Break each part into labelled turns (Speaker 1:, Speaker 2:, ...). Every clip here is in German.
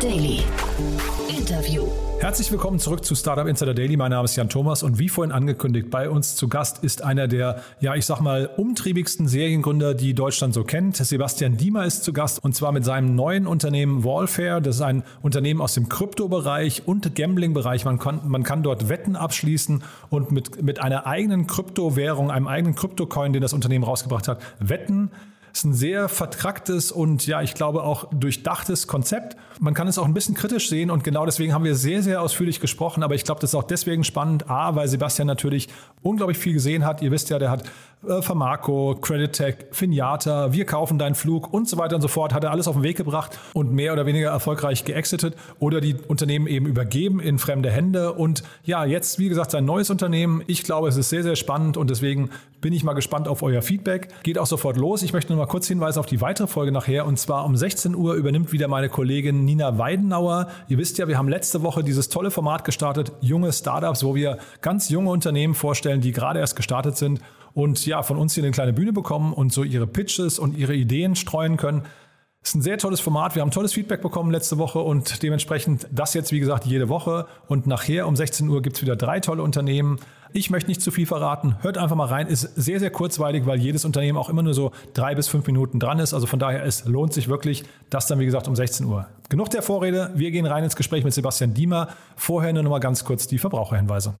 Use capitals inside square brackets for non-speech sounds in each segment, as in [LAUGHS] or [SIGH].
Speaker 1: Daily. Interview.
Speaker 2: Herzlich willkommen zurück zu Startup Insider Daily. Mein Name ist Jan Thomas und wie vorhin angekündigt, bei uns zu Gast ist einer der, ja, ich sag mal, umtriebigsten Seriengründer, die Deutschland so kennt. Sebastian Diemer ist zu Gast und zwar mit seinem neuen Unternehmen Wallfair. Das ist ein Unternehmen aus dem Kryptobereich und Gambling-Bereich. Man kann, man kann dort Wetten abschließen und mit, mit einer eigenen Kryptowährung, einem eigenen Kryptocoin, den das Unternehmen rausgebracht hat, wetten ist ein sehr vertracktes und ja, ich glaube auch durchdachtes Konzept. Man kann es auch ein bisschen kritisch sehen und genau deswegen haben wir sehr, sehr ausführlich gesprochen. Aber ich glaube, das ist auch deswegen spannend. A, weil Sebastian natürlich unglaublich viel gesehen hat. Ihr wisst ja, der hat äh, Famarco, Creditech, Finiata, wir kaufen deinen Flug und so weiter und so fort. Hat er alles auf den Weg gebracht und mehr oder weniger erfolgreich geexitet oder die Unternehmen eben übergeben in fremde Hände. Und ja, jetzt, wie gesagt, sein neues Unternehmen. Ich glaube, es ist sehr, sehr spannend und deswegen bin ich mal gespannt auf euer Feedback. Geht auch sofort los. Ich möchte nur mal kurz hinweisen auf die weitere Folge nachher. Und zwar um 16 Uhr übernimmt wieder meine Kollegin Nina Weidenauer. Ihr wisst ja, wir haben letzte Woche dieses tolle Format gestartet, junge Startups, wo wir ganz junge Unternehmen vorstellen, die gerade erst gestartet sind und ja, von uns hier eine kleine Bühne bekommen und so ihre Pitches und ihre Ideen streuen können. Ist ein sehr tolles Format. Wir haben tolles Feedback bekommen letzte Woche und dementsprechend das jetzt, wie gesagt, jede Woche. Und nachher um 16 Uhr gibt es wieder drei tolle Unternehmen. Ich möchte nicht zu viel verraten. Hört einfach mal rein. Ist sehr, sehr kurzweilig, weil jedes Unternehmen auch immer nur so drei bis fünf Minuten dran ist. Also von daher, es lohnt sich wirklich. Das dann, wie gesagt, um 16 Uhr. Genug der Vorrede. Wir gehen rein ins Gespräch mit Sebastian Diemer. Vorher nur noch mal ganz kurz die Verbraucherhinweise.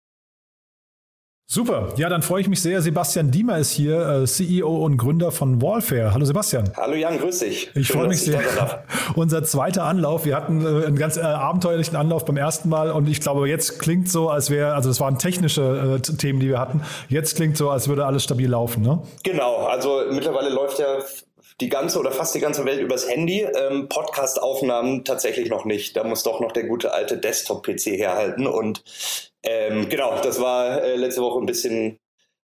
Speaker 2: Super, ja, dann freue ich mich sehr. Sebastian Diemer ist hier, äh, CEO und Gründer von Wallfair. Hallo Sebastian.
Speaker 3: Hallo Jan, grüß dich.
Speaker 2: Ich freue mich sehr. [LAUGHS] Unser zweiter Anlauf. Wir hatten äh, einen ganz äh, abenteuerlichen Anlauf beim ersten Mal und ich glaube, jetzt klingt so, als wäre, also es waren technische Themen, die wir hatten. Jetzt klingt so, als würde alles stabil laufen, ne?
Speaker 3: Genau, also mittlerweile läuft ja die ganze oder fast die ganze Welt übers Handy. Ähm, Podcast-Aufnahmen tatsächlich noch nicht. Da muss doch noch der gute alte Desktop-PC herhalten. Und ähm, genau, das war äh, letzte Woche ein bisschen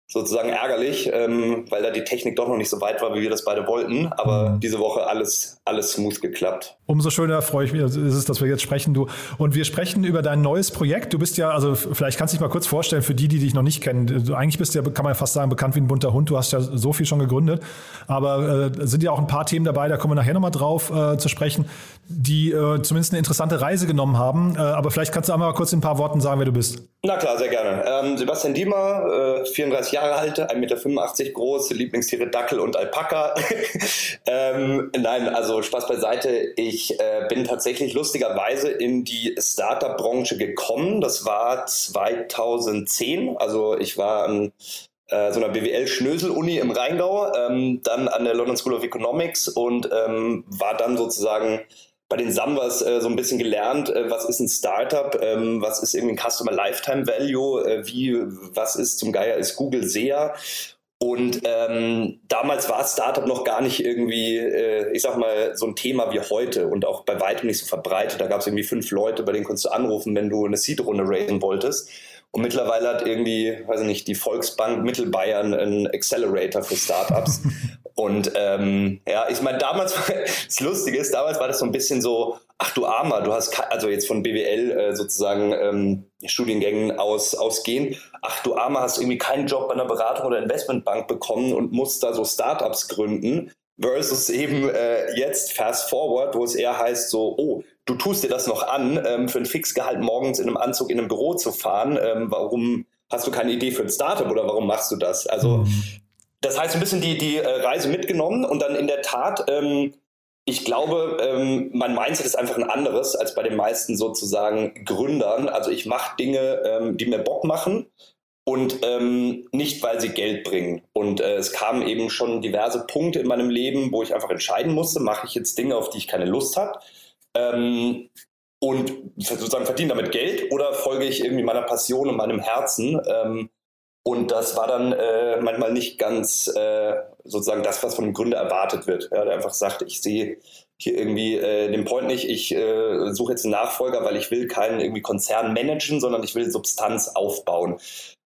Speaker 3: sozusagen ärgerlich, ähm, weil da die Technik doch noch nicht so weit war, wie wir das beide wollten. Aber mhm. diese Woche alles, alles smooth geklappt.
Speaker 2: Umso schöner freue ich mich, ist es, dass wir jetzt sprechen, du. Und wir sprechen über dein neues Projekt. Du bist ja, also vielleicht kannst du dich mal kurz vorstellen für die, die dich noch nicht kennen. Du, eigentlich bist du ja, kann man fast sagen, bekannt wie ein bunter Hund. Du hast ja so viel schon gegründet. Aber äh, sind ja auch ein paar Themen dabei, da kommen wir nachher nochmal drauf äh, zu sprechen, die äh, zumindest eine interessante Reise genommen haben. Äh, aber vielleicht kannst du einmal kurz in ein paar Worten sagen, wer du bist.
Speaker 3: Na klar, sehr gerne. Ähm, Sebastian Diemer, 34 äh, Jahre alt, 1,85 Meter groß, Lieblingstiere Dackel und Alpaka. [LAUGHS] ähm, nein, also Spaß beiseite. Ich äh, bin tatsächlich lustigerweise in die Startup-Branche gekommen. Das war 2010. Also ich war an äh, so einer BWL-Schnösel-Uni im Rheingau, ähm, dann an der London School of Economics und ähm, war dann sozusagen bei den Sambas äh, so ein bisschen gelernt, äh, was ist ein Startup, ähm, was ist irgendwie ein Customer Lifetime Value, äh, wie, was ist zum Geier ist Google SEA. Und ähm, damals war Startup noch gar nicht irgendwie, äh, ich sag mal, so ein Thema wie heute und auch bei weitem nicht so verbreitet. Da gab es irgendwie fünf Leute, bei denen konntest du anrufen, wenn du eine Seed-Runde raisen wolltest. Und mittlerweile hat irgendwie, weiß ich nicht, die Volksbank Mittelbayern einen Accelerator für Startups. [LAUGHS] und ähm, ja, ich meine, damals, das Lustige ist, damals war das so ein bisschen so, ach du Armer, du hast, also jetzt von BWL äh, sozusagen ähm, Studiengängen aus, ausgehen, ach du Armer, hast irgendwie keinen Job bei einer Beratung oder Investmentbank bekommen und musst da so Startups gründen. Versus eben äh, jetzt Fast Forward, wo es eher heißt so, oh, du tust dir das noch an, ähm, für ein Fixgehalt morgens in einem Anzug in einem Büro zu fahren. Ähm, warum hast du keine Idee für ein Startup oder warum machst du das? Also, mhm. das heißt, ein bisschen die, die äh, Reise mitgenommen und dann in der Tat, ähm, ich glaube, ähm, mein Mindset ist einfach ein anderes als bei den meisten sozusagen Gründern. Also ich mache Dinge, ähm, die mir Bock machen und ähm, nicht, weil sie Geld bringen. Und äh, es kamen eben schon diverse Punkte in meinem Leben, wo ich einfach entscheiden musste, mache ich jetzt Dinge, auf die ich keine Lust habe ähm, und sozusagen verdiene damit Geld oder folge ich irgendwie meiner Passion und meinem Herzen. Ähm, und das war dann äh, manchmal nicht ganz äh, sozusagen das, was von dem Gründer erwartet wird. Ja, der einfach sagt, ich sehe hier irgendwie äh, den Point nicht, ich äh, suche jetzt einen Nachfolger, weil ich will keinen irgendwie Konzern managen, sondern ich will Substanz aufbauen.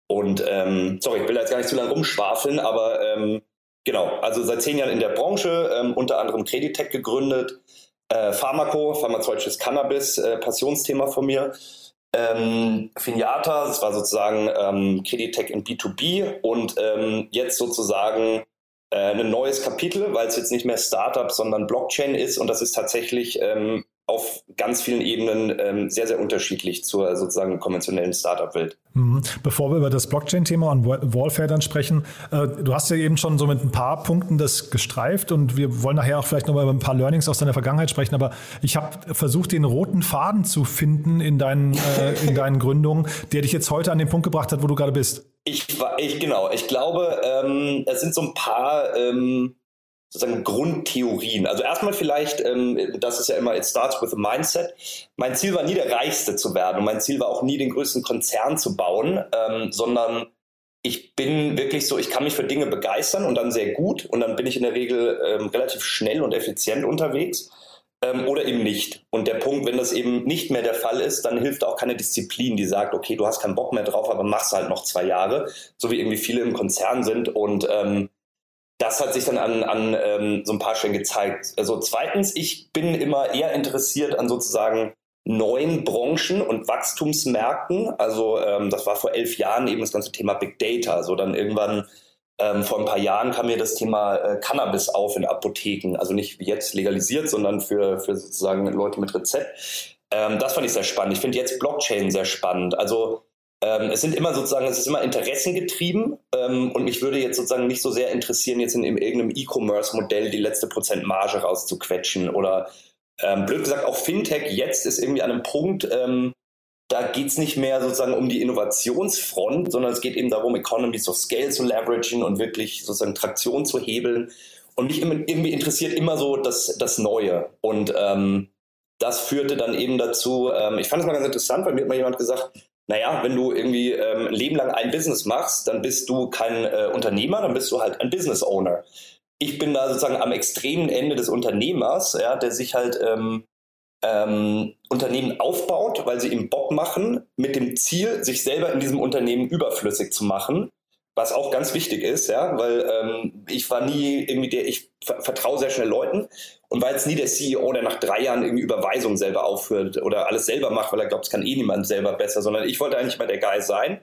Speaker 3: Und ähm, sorry, ich will da jetzt gar nicht zu lange rumschwafeln, aber ähm, genau, also seit zehn Jahren in der Branche, ähm, unter anderem Creditech gegründet, äh, Pharmaco, pharmazeutisches Cannabis, äh, Passionsthema von mir. Ähm, Finiata, das war sozusagen ähm, Creditech in B2B und ähm, jetzt sozusagen äh, ein neues Kapitel, weil es jetzt nicht mehr Startup, sondern Blockchain ist. Und das ist tatsächlich ähm, auf ganz vielen Ebenen ähm, sehr, sehr unterschiedlich zur sozusagen konventionellen Startup-Welt.
Speaker 2: Mhm. Bevor wir über das Blockchain-Thema und Wallfare dann sprechen, äh, du hast ja eben schon so mit ein paar Punkten das gestreift und wir wollen nachher auch vielleicht nochmal über ein paar Learnings aus deiner Vergangenheit sprechen, aber ich habe versucht, den roten Faden zu finden in deinen, äh, in deinen Gründungen, der dich jetzt heute an den Punkt gebracht hat, wo du gerade bist.
Speaker 3: Ich war, ich genau, ich glaube, ähm, es sind so ein paar ähm, sozusagen Grundtheorien. Also erstmal vielleicht, ähm, das ist ja immer, it starts with a mindset. Mein Ziel war nie der Reichste zu werden und mein Ziel war auch nie den größten Konzern zu bauen, ähm, sondern ich bin wirklich so, ich kann mich für Dinge begeistern und dann sehr gut und dann bin ich in der Regel ähm, relativ schnell und effizient unterwegs ähm, oder eben nicht. Und der Punkt, wenn das eben nicht mehr der Fall ist, dann hilft auch keine Disziplin, die sagt, okay, du hast keinen Bock mehr drauf, aber machst halt noch zwei Jahre, so wie irgendwie viele im Konzern sind und ähm, das hat sich dann an, an ähm, so ein paar Stellen gezeigt. Also zweitens, ich bin immer eher interessiert an sozusagen neuen Branchen und Wachstumsmärkten. Also ähm, das war vor elf Jahren eben das ganze Thema Big Data. So dann irgendwann ähm, vor ein paar Jahren kam mir das Thema äh, Cannabis auf in Apotheken. Also nicht wie jetzt legalisiert, sondern für, für sozusagen Leute mit Rezept. Ähm, das fand ich sehr spannend. Ich finde jetzt Blockchain sehr spannend. Also ähm, es sind immer sozusagen, es ist immer interessengetrieben ähm, und mich würde jetzt sozusagen nicht so sehr interessieren, jetzt in, in irgendeinem E-Commerce-Modell die letzte Prozent Marge rauszuquetschen oder ähm, blöd gesagt, auch Fintech jetzt ist irgendwie an einem Punkt, ähm, da geht es nicht mehr sozusagen um die Innovationsfront, sondern es geht eben darum, Economies of Scale zu leveragen und wirklich sozusagen Traktion zu hebeln. Und mich irgendwie interessiert immer so das, das Neue. Und ähm, das führte dann eben dazu, ähm, ich fand es mal ganz interessant, weil mir hat mal jemand gesagt, naja, wenn du irgendwie ähm, ein Leben lang ein Business machst, dann bist du kein äh, Unternehmer, dann bist du halt ein Business Owner. Ich bin da sozusagen am extremen Ende des Unternehmers, ja, der sich halt ähm, ähm, Unternehmen aufbaut, weil sie ihm Bock machen, mit dem Ziel, sich selber in diesem Unternehmen überflüssig zu machen was auch ganz wichtig ist, ja, weil ähm, ich war nie irgendwie der, ich vertraue sehr schnell Leuten und war jetzt nie der CEO, der nach drei Jahren irgendwie Überweisungen selber aufhört oder alles selber macht, weil er glaubt, es kann eh niemand selber besser, sondern ich wollte eigentlich mal der Guy sein,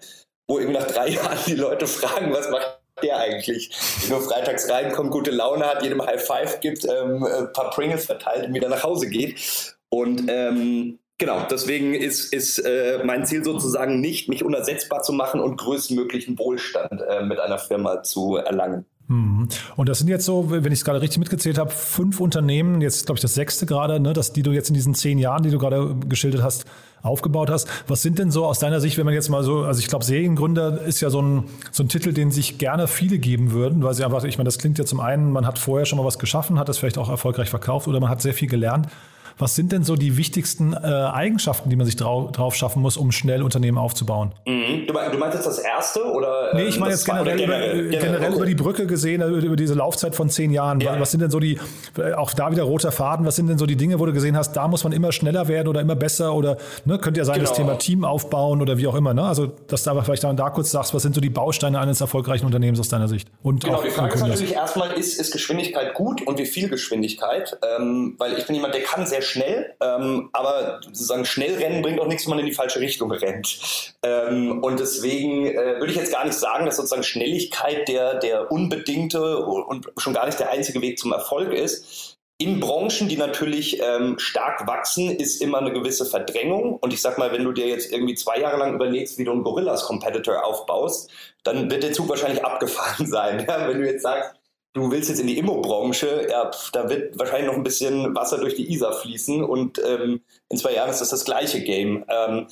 Speaker 3: wo irgendwie nach drei [LAUGHS] Jahren die Leute fragen, was macht der eigentlich? Nur freitags reinkommt, gute Laune hat, jedem High Five gibt, ähm, ein paar Pringles verteilt und wieder nach Hause geht. Und ähm, Genau, deswegen ist, ist äh, mein Ziel sozusagen nicht, mich unersetzbar zu machen und größtmöglichen Wohlstand äh, mit einer Firma zu erlangen.
Speaker 2: Mhm. Und das sind jetzt so, wenn ich es gerade richtig mitgezählt habe, fünf Unternehmen, jetzt glaube ich das sechste gerade, ne, dass, die du jetzt in diesen zehn Jahren, die du gerade geschildert hast, aufgebaut hast. Was sind denn so aus deiner Sicht, wenn man jetzt mal so, also ich glaube, Seriengründer ist ja so ein, so ein Titel, den sich gerne viele geben würden, weil sie einfach, ich meine, das klingt ja zum einen, man hat vorher schon mal was geschaffen, hat das vielleicht auch erfolgreich verkauft oder man hat sehr viel gelernt. Was sind denn so die wichtigsten äh, Eigenschaften, die man sich drau drauf schaffen muss, um schnell Unternehmen aufzubauen?
Speaker 3: Mhm. Du, meinst, du, meinst jetzt das erste oder?
Speaker 2: Nee, ich meine jetzt generell, generell, über, generell, generell okay. über, die Brücke gesehen, also über diese Laufzeit von zehn Jahren. Ja. Was sind denn so die, äh, auch da wieder roter Faden, was sind denn so die Dinge, wo du gesehen hast, da muss man immer schneller werden oder immer besser oder ne, könnte ja sein, genau. das Thema Team aufbauen oder wie auch immer. Ne? Also, dass du aber vielleicht da, da kurz sagst, was sind so die Bausteine eines erfolgreichen Unternehmens aus deiner Sicht?
Speaker 3: Und genau, die Frage ist natürlich erstmal, ist, ist Geschwindigkeit gut und wie viel Geschwindigkeit? Ähm, weil ich bin jemand, der kann sehr schnell. Ähm, aber sozusagen schnell rennen bringt auch nichts, wenn man in die falsche Richtung rennt. Ähm, und deswegen äh, würde ich jetzt gar nicht sagen, dass sozusagen Schnelligkeit der, der unbedingte und schon gar nicht der einzige Weg zum Erfolg ist. In Branchen, die natürlich ähm, stark wachsen, ist immer eine gewisse Verdrängung. Und ich sag mal, wenn du dir jetzt irgendwie zwei Jahre lang überlegst, wie du einen Gorillas-Competitor aufbaust, dann wird der Zug wahrscheinlich [LAUGHS] abgefahren sein. Ja? Wenn du jetzt sagst, du willst jetzt in die Immobranche, ja, da wird wahrscheinlich noch ein bisschen Wasser durch die Isar fließen und ähm, in zwei Jahren ist das das gleiche Game. Ähm,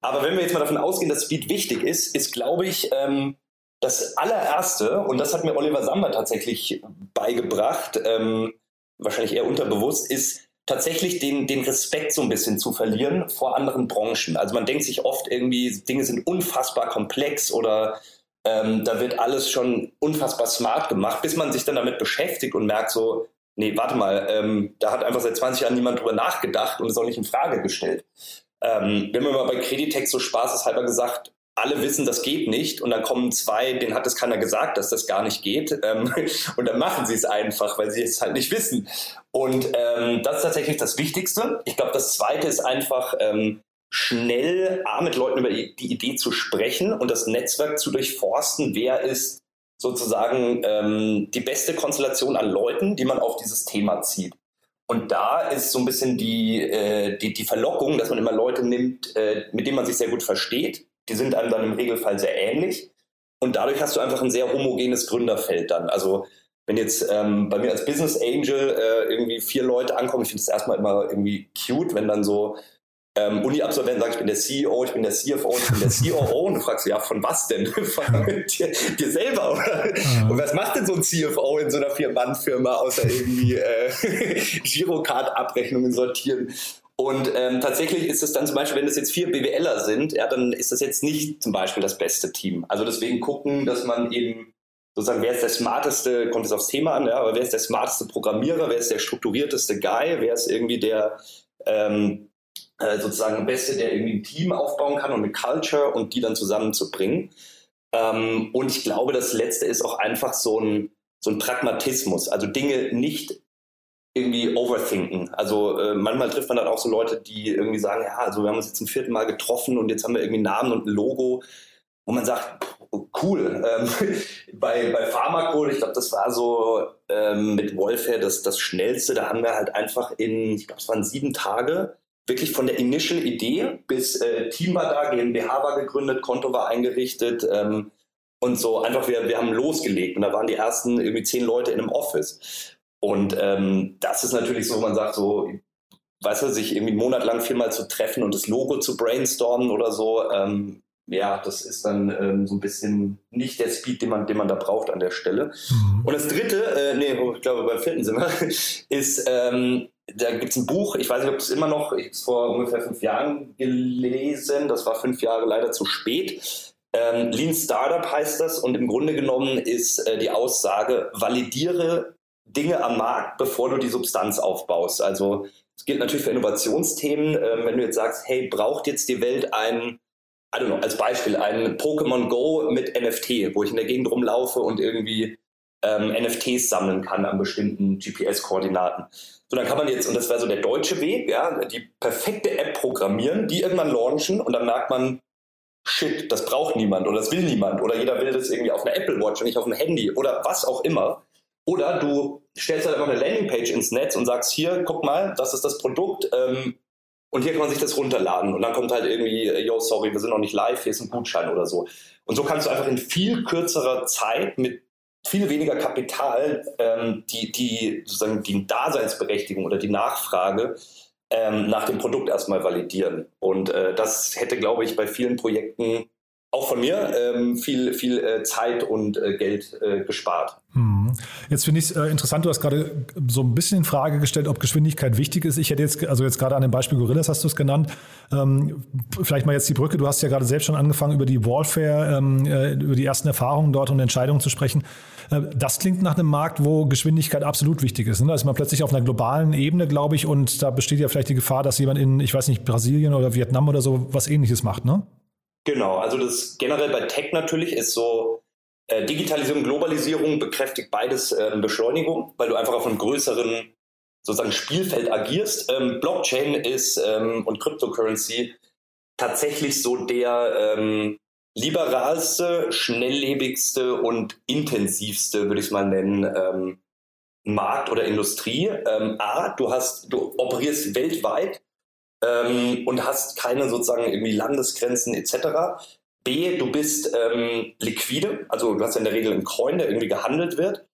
Speaker 3: aber wenn wir jetzt mal davon ausgehen, dass Speed wichtig ist, ist, glaube ich, ähm, das allererste, und das hat mir Oliver Samba tatsächlich beigebracht, ähm, wahrscheinlich eher unterbewusst, ist tatsächlich den, den Respekt so ein bisschen zu verlieren vor anderen Branchen. Also man denkt sich oft irgendwie, Dinge sind unfassbar komplex oder ähm, da wird alles schon unfassbar smart gemacht, bis man sich dann damit beschäftigt und merkt so, nee, warte mal, ähm, da hat einfach seit 20 Jahren niemand drüber nachgedacht und ist auch nicht in Frage gestellt. Ähm, wir haben mal bei Creditex so spaßeshalber gesagt, alle wissen, das geht nicht und dann kommen zwei, denen hat es keiner gesagt, dass das gar nicht geht ähm, [LAUGHS] und dann machen sie es einfach, weil sie es halt nicht wissen. Und ähm, das ist tatsächlich das Wichtigste. Ich glaube, das Zweite ist einfach ähm, schnell A, mit Leuten über die, Idee zu sprechen und das Netzwerk zu durchforsten, wer ist sozusagen ähm, die beste Konstellation an Leuten, die man auf dieses Thema zieht. Und da ist so ein bisschen die, äh, die, die Verlockung, dass man immer Leute nimmt, äh, mit denen man sich sehr gut versteht. Die sind einem dann im Regelfall sehr ähnlich. Und dadurch hast du einfach ein sehr homogenes Gründerfeld dann. Also wenn jetzt ähm, bei mir als Business Angel äh, irgendwie vier Leute ankommen, ich finde es erstmal immer irgendwie cute, wenn dann so ähm, Uni-Absolventen sagen, ich bin der CEO, ich bin der CFO, ich bin der COO und du fragst, ja, von was denn? [LAUGHS] von dir, dir, selber, oder? Mhm. Und was macht denn so ein CFO in so einer Vier-Mann-Firma, außer irgendwie äh, [LAUGHS] Girocard-Abrechnungen sortieren? Und ähm, tatsächlich ist es dann zum Beispiel, wenn es jetzt vier BWLer sind, ja, dann ist das jetzt nicht zum Beispiel das beste Team. Also deswegen gucken, dass man eben sozusagen, wer ist der smarteste, kommt es aufs Thema an, ja, aber wer ist der smarteste Programmierer, wer ist der strukturierteste Guy, wer ist irgendwie der ähm, äh, sozusagen Beste, der irgendwie ein Team aufbauen kann und eine Culture und die dann zusammenzubringen. Ähm, und ich glaube, das Letzte ist auch einfach so ein, so ein Pragmatismus, also Dinge nicht irgendwie overthinken. Also äh, manchmal trifft man dann auch so Leute, die irgendwie sagen, ja, also wir haben uns jetzt zum vierten Mal getroffen und jetzt haben wir irgendwie einen Namen und ein Logo, wo man sagt, cool. [LAUGHS] Ähm, bei, bei Pharmacode, ich glaube, das war so ähm, mit Wolfare das, das Schnellste. Da haben wir halt einfach in, ich glaube, es waren sieben Tage, wirklich von der Initial Idee bis äh, Team war da, GmbH war gegründet, Konto war eingerichtet ähm, und so einfach, wir, wir haben losgelegt und da waren die ersten irgendwie zehn Leute in einem Office. Und ähm, das ist natürlich so, man sagt so, weißt du, sich irgendwie einen Monat lang viermal zu treffen und das Logo zu brainstormen oder so, ähm, ja, das ist dann ähm, so ein bisschen nicht der Speed, den man, den man da braucht an der Stelle. Mhm. Und das dritte, äh, nee, ich glaube beim vierten sind wir, [LAUGHS] ist, ähm, da gibt es ein Buch, ich weiß nicht, ob es immer noch, ich habe es vor ungefähr fünf Jahren gelesen, das war fünf Jahre leider zu spät. Ähm, Lean Startup heißt das und im Grunde genommen ist äh, die Aussage, validiere Dinge am Markt, bevor du die Substanz aufbaust. Also es gilt natürlich für Innovationsthemen, äh, wenn du jetzt sagst, hey, braucht jetzt die Welt ein I don't know, als Beispiel ein Pokémon Go mit NFT, wo ich in der Gegend rumlaufe und irgendwie ähm, NFTs sammeln kann an bestimmten GPS-Koordinaten. So, dann kann man jetzt, und das wäre so der deutsche Weg, ja, die perfekte App programmieren, die irgendwann launchen und dann merkt man, shit, das braucht niemand oder das will niemand oder jeder will das irgendwie auf einer Apple Watch und nicht auf einem Handy oder was auch immer. Oder du stellst halt einfach eine Landingpage ins Netz und sagst, hier, guck mal, das ist das Produkt, ähm, und hier kann man sich das runterladen und dann kommt halt irgendwie, yo, sorry, wir sind noch nicht live, hier ist ein Gutschein oder so. Und so kannst du einfach in viel kürzerer Zeit mit viel weniger Kapital ähm, die, die, sozusagen die Daseinsberechtigung oder die Nachfrage ähm, nach dem Produkt erstmal validieren. Und äh, das hätte, glaube ich, bei vielen Projekten auch von mir ähm, viel, viel äh, Zeit und äh, Geld äh, gespart.
Speaker 2: Hm. Jetzt finde ich es äh, interessant, du hast gerade so ein bisschen in Frage gestellt, ob Geschwindigkeit wichtig ist. Ich hätte jetzt, also jetzt gerade an dem Beispiel Gorillas hast du es genannt, ähm, vielleicht mal jetzt die Brücke, du hast ja gerade selbst schon angefangen, über die Warfare, ähm, äh, über die ersten Erfahrungen dort und Entscheidungen zu sprechen. Äh, das klingt nach einem Markt, wo Geschwindigkeit absolut wichtig ist. Ne? Da ist man plötzlich auf einer globalen Ebene, glaube ich, und da besteht ja vielleicht die Gefahr, dass jemand in, ich weiß nicht, Brasilien oder Vietnam oder so was ähnliches macht, ne?
Speaker 3: Genau, also das generell bei Tech natürlich ist so, äh, Digitalisierung, Globalisierung bekräftigt beides äh, Beschleunigung, weil du einfach auf einem größeren sozusagen Spielfeld agierst. Ähm, Blockchain ist ähm, und Cryptocurrency tatsächlich so der ähm, liberalste, schnelllebigste und intensivste, würde ich es mal nennen, ähm, Markt oder Industrie. Ähm, A, du hast, du operierst weltweit ähm, und hast keine sozusagen irgendwie Landesgrenzen etc. B, du bist ähm, liquide, also du hast ja in der Regel einen Coin, der irgendwie gehandelt wird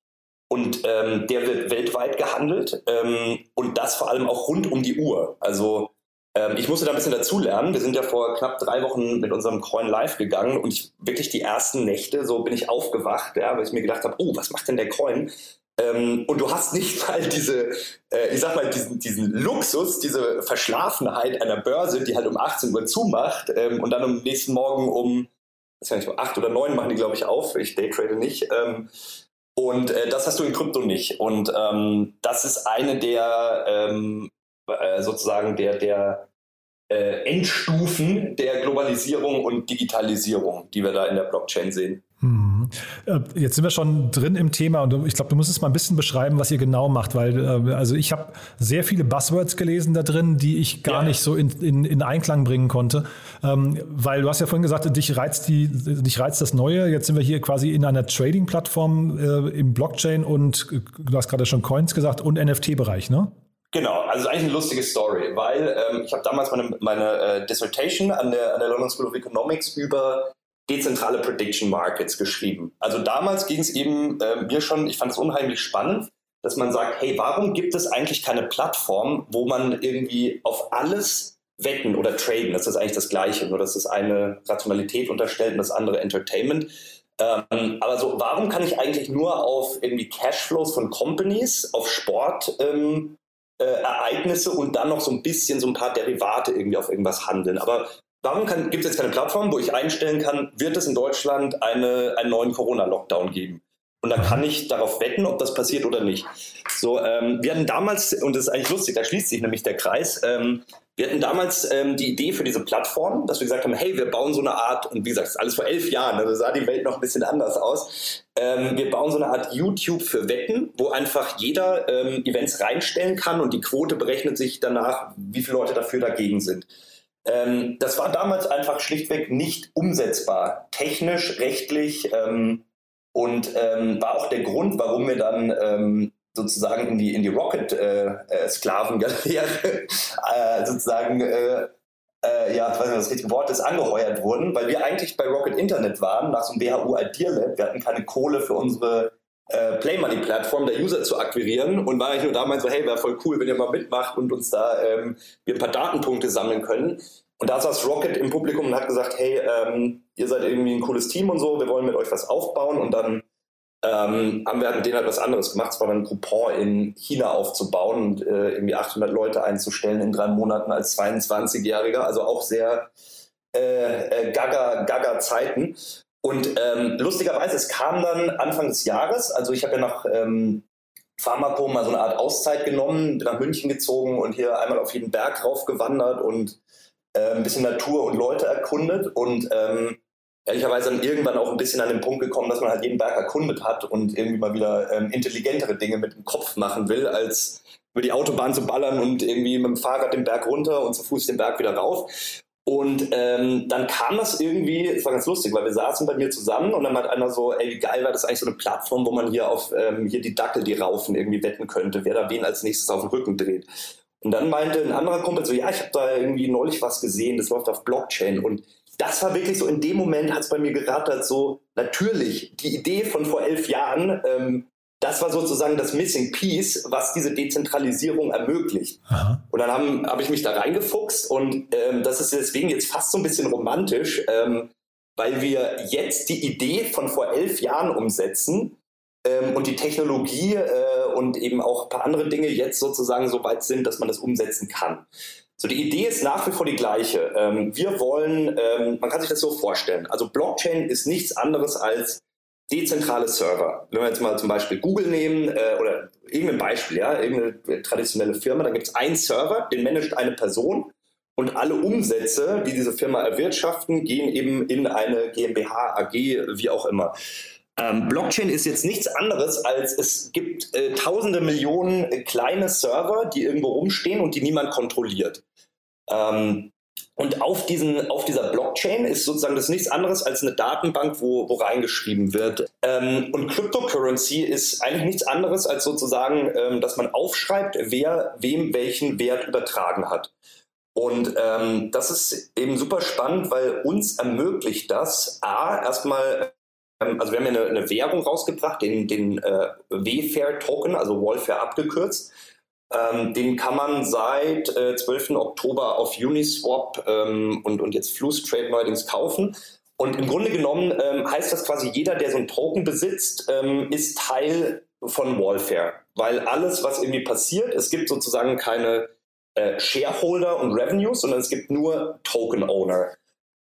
Speaker 3: und ähm, der wird weltweit gehandelt ähm, und das vor allem auch rund um die Uhr. Also ähm, ich musste da ein bisschen dazulernen. Wir sind ja vor knapp drei Wochen mit unserem Coin live gegangen und ich, wirklich die ersten Nächte, so bin ich aufgewacht, ja, weil ich mir gedacht habe, oh, was macht denn der Coin? Ähm, und du hast nicht [LAUGHS] mal diese, äh, ich sag mal, diesen, diesen Luxus, diese Verschlafenheit einer Börse, die halt um 18 Uhr zumacht ähm, und dann am nächsten Morgen um, weiß nicht, um 8 oder 9 machen die, glaube ich, auf. Ich daytrade nicht. Ähm, und äh, das hast du in Krypto nicht. Und ähm, das ist eine der ähm, äh, sozusagen der, der äh, Endstufen der Globalisierung und Digitalisierung, die wir da in der Blockchain sehen.
Speaker 2: Hm. Jetzt sind wir schon drin im Thema und ich glaube, du musst es mal ein bisschen beschreiben, was ihr genau macht, weil äh, also ich habe sehr viele Buzzwords gelesen da drin, die ich gar ja. nicht so in, in, in, Einklang bringen konnte, ähm, weil du hast ja vorhin gesagt, dich reizt die, dich reizt das Neue. Jetzt sind wir hier quasi in einer Trading-Plattform äh, im Blockchain und du hast gerade schon Coins gesagt und NFT-Bereich, ne?
Speaker 3: Genau, also eigentlich eine lustige Story, weil ähm, ich habe damals meine, meine äh, Dissertation an der, an der London School of Economics über dezentrale Prediction Markets geschrieben. Also damals ging es eben äh, mir schon, ich fand es unheimlich spannend, dass man sagt, hey, warum gibt es eigentlich keine Plattform, wo man irgendwie auf alles wetten oder traden? Das ist eigentlich das Gleiche, nur dass das eine Rationalität unterstellt und das andere Entertainment. Ähm, aber so, warum kann ich eigentlich nur auf irgendwie Cashflows von Companies, auf Sport ähm, äh, Ereignisse und dann noch so ein bisschen so ein paar Derivate irgendwie auf irgendwas handeln. Aber warum gibt es jetzt keine Plattform, wo ich einstellen kann, wird es in Deutschland eine, einen neuen Corona-Lockdown geben? Und dann kann ich darauf wetten, ob das passiert oder nicht. So, ähm, wir hatten damals, und das ist eigentlich lustig, da schließt sich nämlich der Kreis, ähm, wir hatten damals ähm, die Idee für diese Plattform, dass wir gesagt haben, hey, wir bauen so eine Art, und wie gesagt, alles vor elf Jahren, also sah die Welt noch ein bisschen anders aus. Ähm, wir bauen so eine Art YouTube für Wetten, wo einfach jeder ähm, Events reinstellen kann und die Quote berechnet sich danach, wie viele Leute dafür dagegen sind. Ähm, das war damals einfach schlichtweg nicht umsetzbar, technisch, rechtlich ähm, und ähm, war auch der Grund, warum wir dann ähm, sozusagen in die, in die Rocket-Sklavengalerie äh, [LAUGHS] äh, sozusagen, äh, äh, ja, ich weiß nicht, was das richtige Wort ist, angeheuert wurden, weil wir eigentlich bei Rocket Internet waren, nach so einem WHU Idea Lab. Wir hatten keine Kohle für unsere äh, Play Money Plattform der User zu akquirieren und war eigentlich nur damals so, hey, wäre voll cool, wenn ihr mal mitmacht und uns da ähm, wir ein paar Datenpunkte sammeln können. Und da saß Rocket im Publikum und hat gesagt, hey, ähm, ihr seid irgendwie ein cooles Team und so, wir wollen mit euch was aufbauen und dann ähm, haben wir mit denen halt was anderes gemacht. Es war dann ein Coupon in China aufzubauen und äh, irgendwie 800 Leute einzustellen in drei Monaten als 22-Jähriger. Also auch sehr äh, äh, gaga, gaga Zeiten. Und ähm, lustigerweise, es kam dann Anfang des Jahres, also ich habe ja nach ähm, Pharmako mal so eine Art Auszeit genommen, bin nach München gezogen und hier einmal auf jeden Berg raufgewandert und äh, ein bisschen Natur und Leute erkundet und ähm, ehrlicherweise dann irgendwann auch ein bisschen an den Punkt gekommen, dass man halt jeden Berg erkundet hat und irgendwie mal wieder ähm, intelligentere Dinge mit dem Kopf machen will, als über die Autobahn zu ballern und irgendwie mit dem Fahrrad den Berg runter und zu Fuß den Berg wieder rauf. Und ähm, dann kam das irgendwie, es war ganz lustig, weil wir saßen bei mir zusammen und dann hat einer so, ey, wie geil war das eigentlich so eine Plattform, wo man hier auf ähm, hier die Dackel, die raufen, irgendwie wetten könnte, wer da wen als nächstes auf den Rücken dreht. Und dann meinte ein anderer Kumpel so, ja, ich habe da irgendwie neulich was gesehen, das läuft auf Blockchain. Und das war wirklich so, in dem Moment hat es bei mir gerattert, so natürlich, die Idee von vor elf Jahren, ähm, das war sozusagen das Missing Piece, was diese Dezentralisierung ermöglicht. Aha. Und dann habe hab ich mich da reingefuchst und ähm, das ist deswegen jetzt fast so ein bisschen romantisch, ähm, weil wir jetzt die Idee von vor elf Jahren umsetzen ähm, und die Technologie äh, und eben auch ein paar andere Dinge jetzt sozusagen so weit sind, dass man das umsetzen kann. So, die Idee ist nach wie vor die gleiche. Ähm, wir wollen, ähm, man kann sich das so vorstellen. Also Blockchain ist nichts anderes als dezentrale Server. Wenn wir jetzt mal zum Beispiel Google nehmen äh, oder irgendein Beispiel, ja, irgendeine traditionelle Firma, da gibt es einen Server, den managt eine Person und alle Umsätze, die diese Firma erwirtschaften, gehen eben in eine GmbH, AG, wie auch immer. Ähm, Blockchain ist jetzt nichts anderes als es gibt äh, tausende Millionen kleine Server, die irgendwo rumstehen und die niemand kontrolliert. Ähm, und auf, diesen, auf dieser Blockchain ist sozusagen das nichts anderes als eine Datenbank, wo, wo reingeschrieben wird. Ähm, und Cryptocurrency ist eigentlich nichts anderes als sozusagen, ähm, dass man aufschreibt, wer wem welchen Wert übertragen hat. Und ähm, das ist eben super spannend, weil uns ermöglicht das, a, erstmal ähm, also wir haben ja eine, eine Währung rausgebracht, den, den äh, WFAIR-Token, also Wallfair abgekürzt. Ähm, den kann man seit äh, 12. Oktober auf Uniswap ähm, und, und jetzt Fluss Trade neuerdings kaufen. Und im Grunde genommen ähm, heißt das quasi, jeder, der so einen Token besitzt, ähm, ist Teil von Wallfair. Weil alles, was irgendwie passiert, es gibt sozusagen keine äh, Shareholder und Revenues, sondern es gibt nur Token Owner.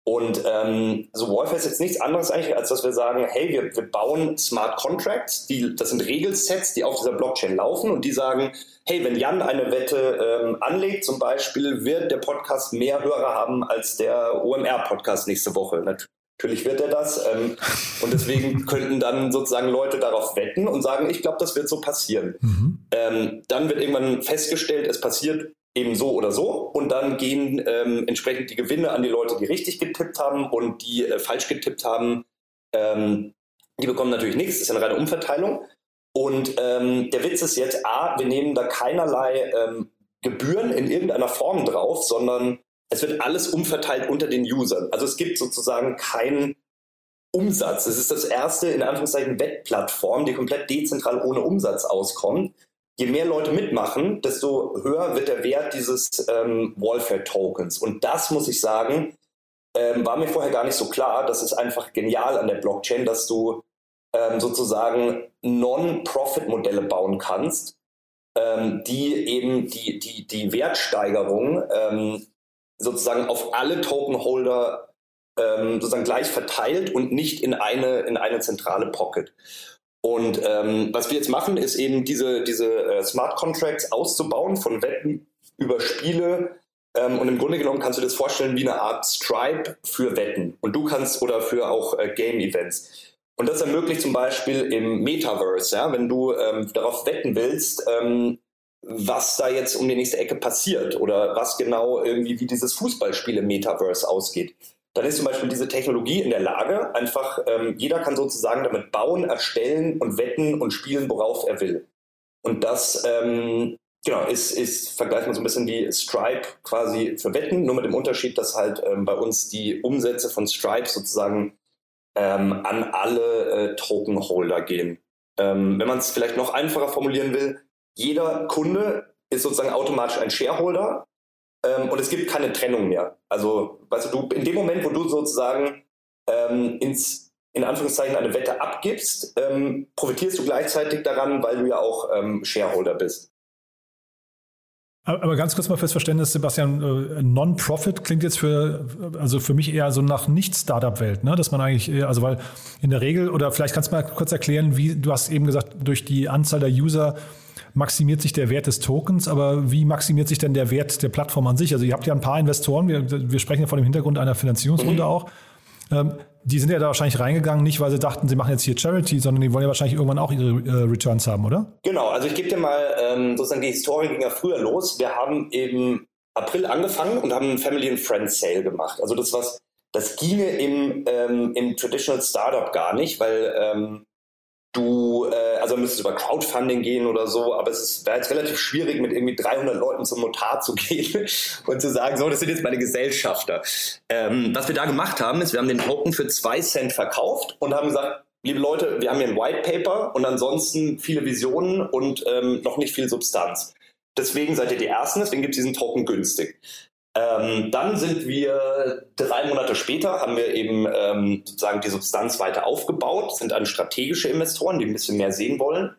Speaker 3: Und ähm, so Wolf ist jetzt nichts anderes eigentlich, als dass wir sagen, hey, wir, wir bauen Smart Contracts, die, das sind Regelsets, die auf dieser Blockchain laufen und die sagen, hey, wenn Jan eine Wette ähm, anlegt, zum Beispiel, wird der Podcast mehr Hörer haben als der OMR-Podcast nächste Woche. Natürlich wird er das. Ähm, und deswegen [LAUGHS] könnten dann sozusagen Leute darauf wetten und sagen, ich glaube, das wird so passieren. Mhm. Ähm, dann wird irgendwann festgestellt, es passiert eben so oder so. Und dann gehen ähm, entsprechend die Gewinne an die Leute, die richtig getippt haben und die äh, falsch getippt haben. Ähm, die bekommen natürlich nichts, das ist eine reine Umverteilung. Und ähm, der Witz ist jetzt, A, wir nehmen da keinerlei ähm, Gebühren in irgendeiner Form drauf, sondern es wird alles umverteilt unter den Usern. Also es gibt sozusagen keinen Umsatz. Es ist das erste, in Anführungszeichen, Wettplattform, die komplett dezentral ohne Umsatz auskommt. Je mehr Leute mitmachen, desto höher wird der Wert dieses ähm, Warfare-Tokens. Und das, muss ich sagen, ähm, war mir vorher gar nicht so klar. Das ist einfach genial an der Blockchain, dass du ähm, sozusagen Non-Profit-Modelle bauen kannst, ähm, die eben die, die, die Wertsteigerung ähm, sozusagen auf alle Tokenholder ähm, sozusagen gleich verteilt und nicht in eine, in eine zentrale Pocket. Und ähm, was wir jetzt machen, ist eben diese, diese äh, Smart Contracts auszubauen von Wetten über Spiele. Ähm, und im Grunde genommen kannst du das vorstellen wie eine Art Stripe für Wetten. Und du kannst oder für auch äh, Game Events. Und das ermöglicht zum Beispiel im Metaverse, ja, wenn du ähm, darauf wetten willst, ähm, was da jetzt um die nächste Ecke passiert oder was genau irgendwie wie dieses Fußballspiel im Metaverse ausgeht. Dann ist zum Beispiel diese Technologie in der Lage, einfach ähm, jeder kann sozusagen damit bauen, erstellen und wetten und spielen, worauf er will. Und das ähm, genau ist, ist vergleicht man so ein bisschen die Stripe quasi für Wetten, nur mit dem Unterschied, dass halt ähm, bei uns die Umsätze von Stripe sozusagen ähm, an alle äh, Tokenholder gehen. Ähm, wenn man es vielleicht noch einfacher formulieren will, jeder Kunde ist sozusagen automatisch ein Shareholder ähm, und es gibt keine Trennung mehr. Also, weißt du, du in dem Moment, wo du sozusagen ähm, ins, in Anführungszeichen eine Wette abgibst, ähm, profitierst du gleichzeitig daran, weil du ja auch ähm, Shareholder bist.
Speaker 2: Aber ganz kurz mal fürs Verständnis, Sebastian, äh, Non-Profit klingt jetzt für, also für mich eher so nach Nicht-Startup-Welt, ne? Dass man eigentlich, also weil in der Regel, oder vielleicht kannst du mal kurz erklären, wie, du hast eben gesagt, durch die Anzahl der User maximiert sich der Wert des Tokens, aber wie maximiert sich denn der Wert der Plattform an sich? Also ihr habt ja ein paar Investoren, wir, wir sprechen ja vor dem Hintergrund einer Finanzierungsrunde mhm. auch. Ähm, die sind ja da wahrscheinlich reingegangen, nicht weil sie dachten, sie machen jetzt hier Charity, sondern die wollen ja wahrscheinlich irgendwann auch ihre äh, Returns haben, oder?
Speaker 3: Genau, also ich gebe dir mal ähm, sozusagen die Historie ging ja früher los. Wir haben im April angefangen und haben einen Family and Friends Sale gemacht. Also das was, das ginge im, ähm, im Traditional Startup gar nicht, weil ähm, du, äh, also müsstest über Crowdfunding gehen oder so, aber es wäre jetzt relativ schwierig, mit irgendwie 300 Leuten zum Notar zu [LAUGHS] gehen und zu sagen, so, das sind jetzt meine Gesellschafter. Ähm, was wir da gemacht haben, ist, wir haben den Token für zwei Cent verkauft und haben gesagt, liebe Leute, wir haben hier ein White Paper und ansonsten viele Visionen und ähm, noch nicht viel Substanz. Deswegen seid ihr die Ersten, deswegen gibt es diesen Token günstig. Ähm, dann sind wir drei Monate später, haben wir eben ähm, sozusagen die Substanz weiter aufgebaut, sind an strategische Investoren, die ein bisschen mehr sehen wollen.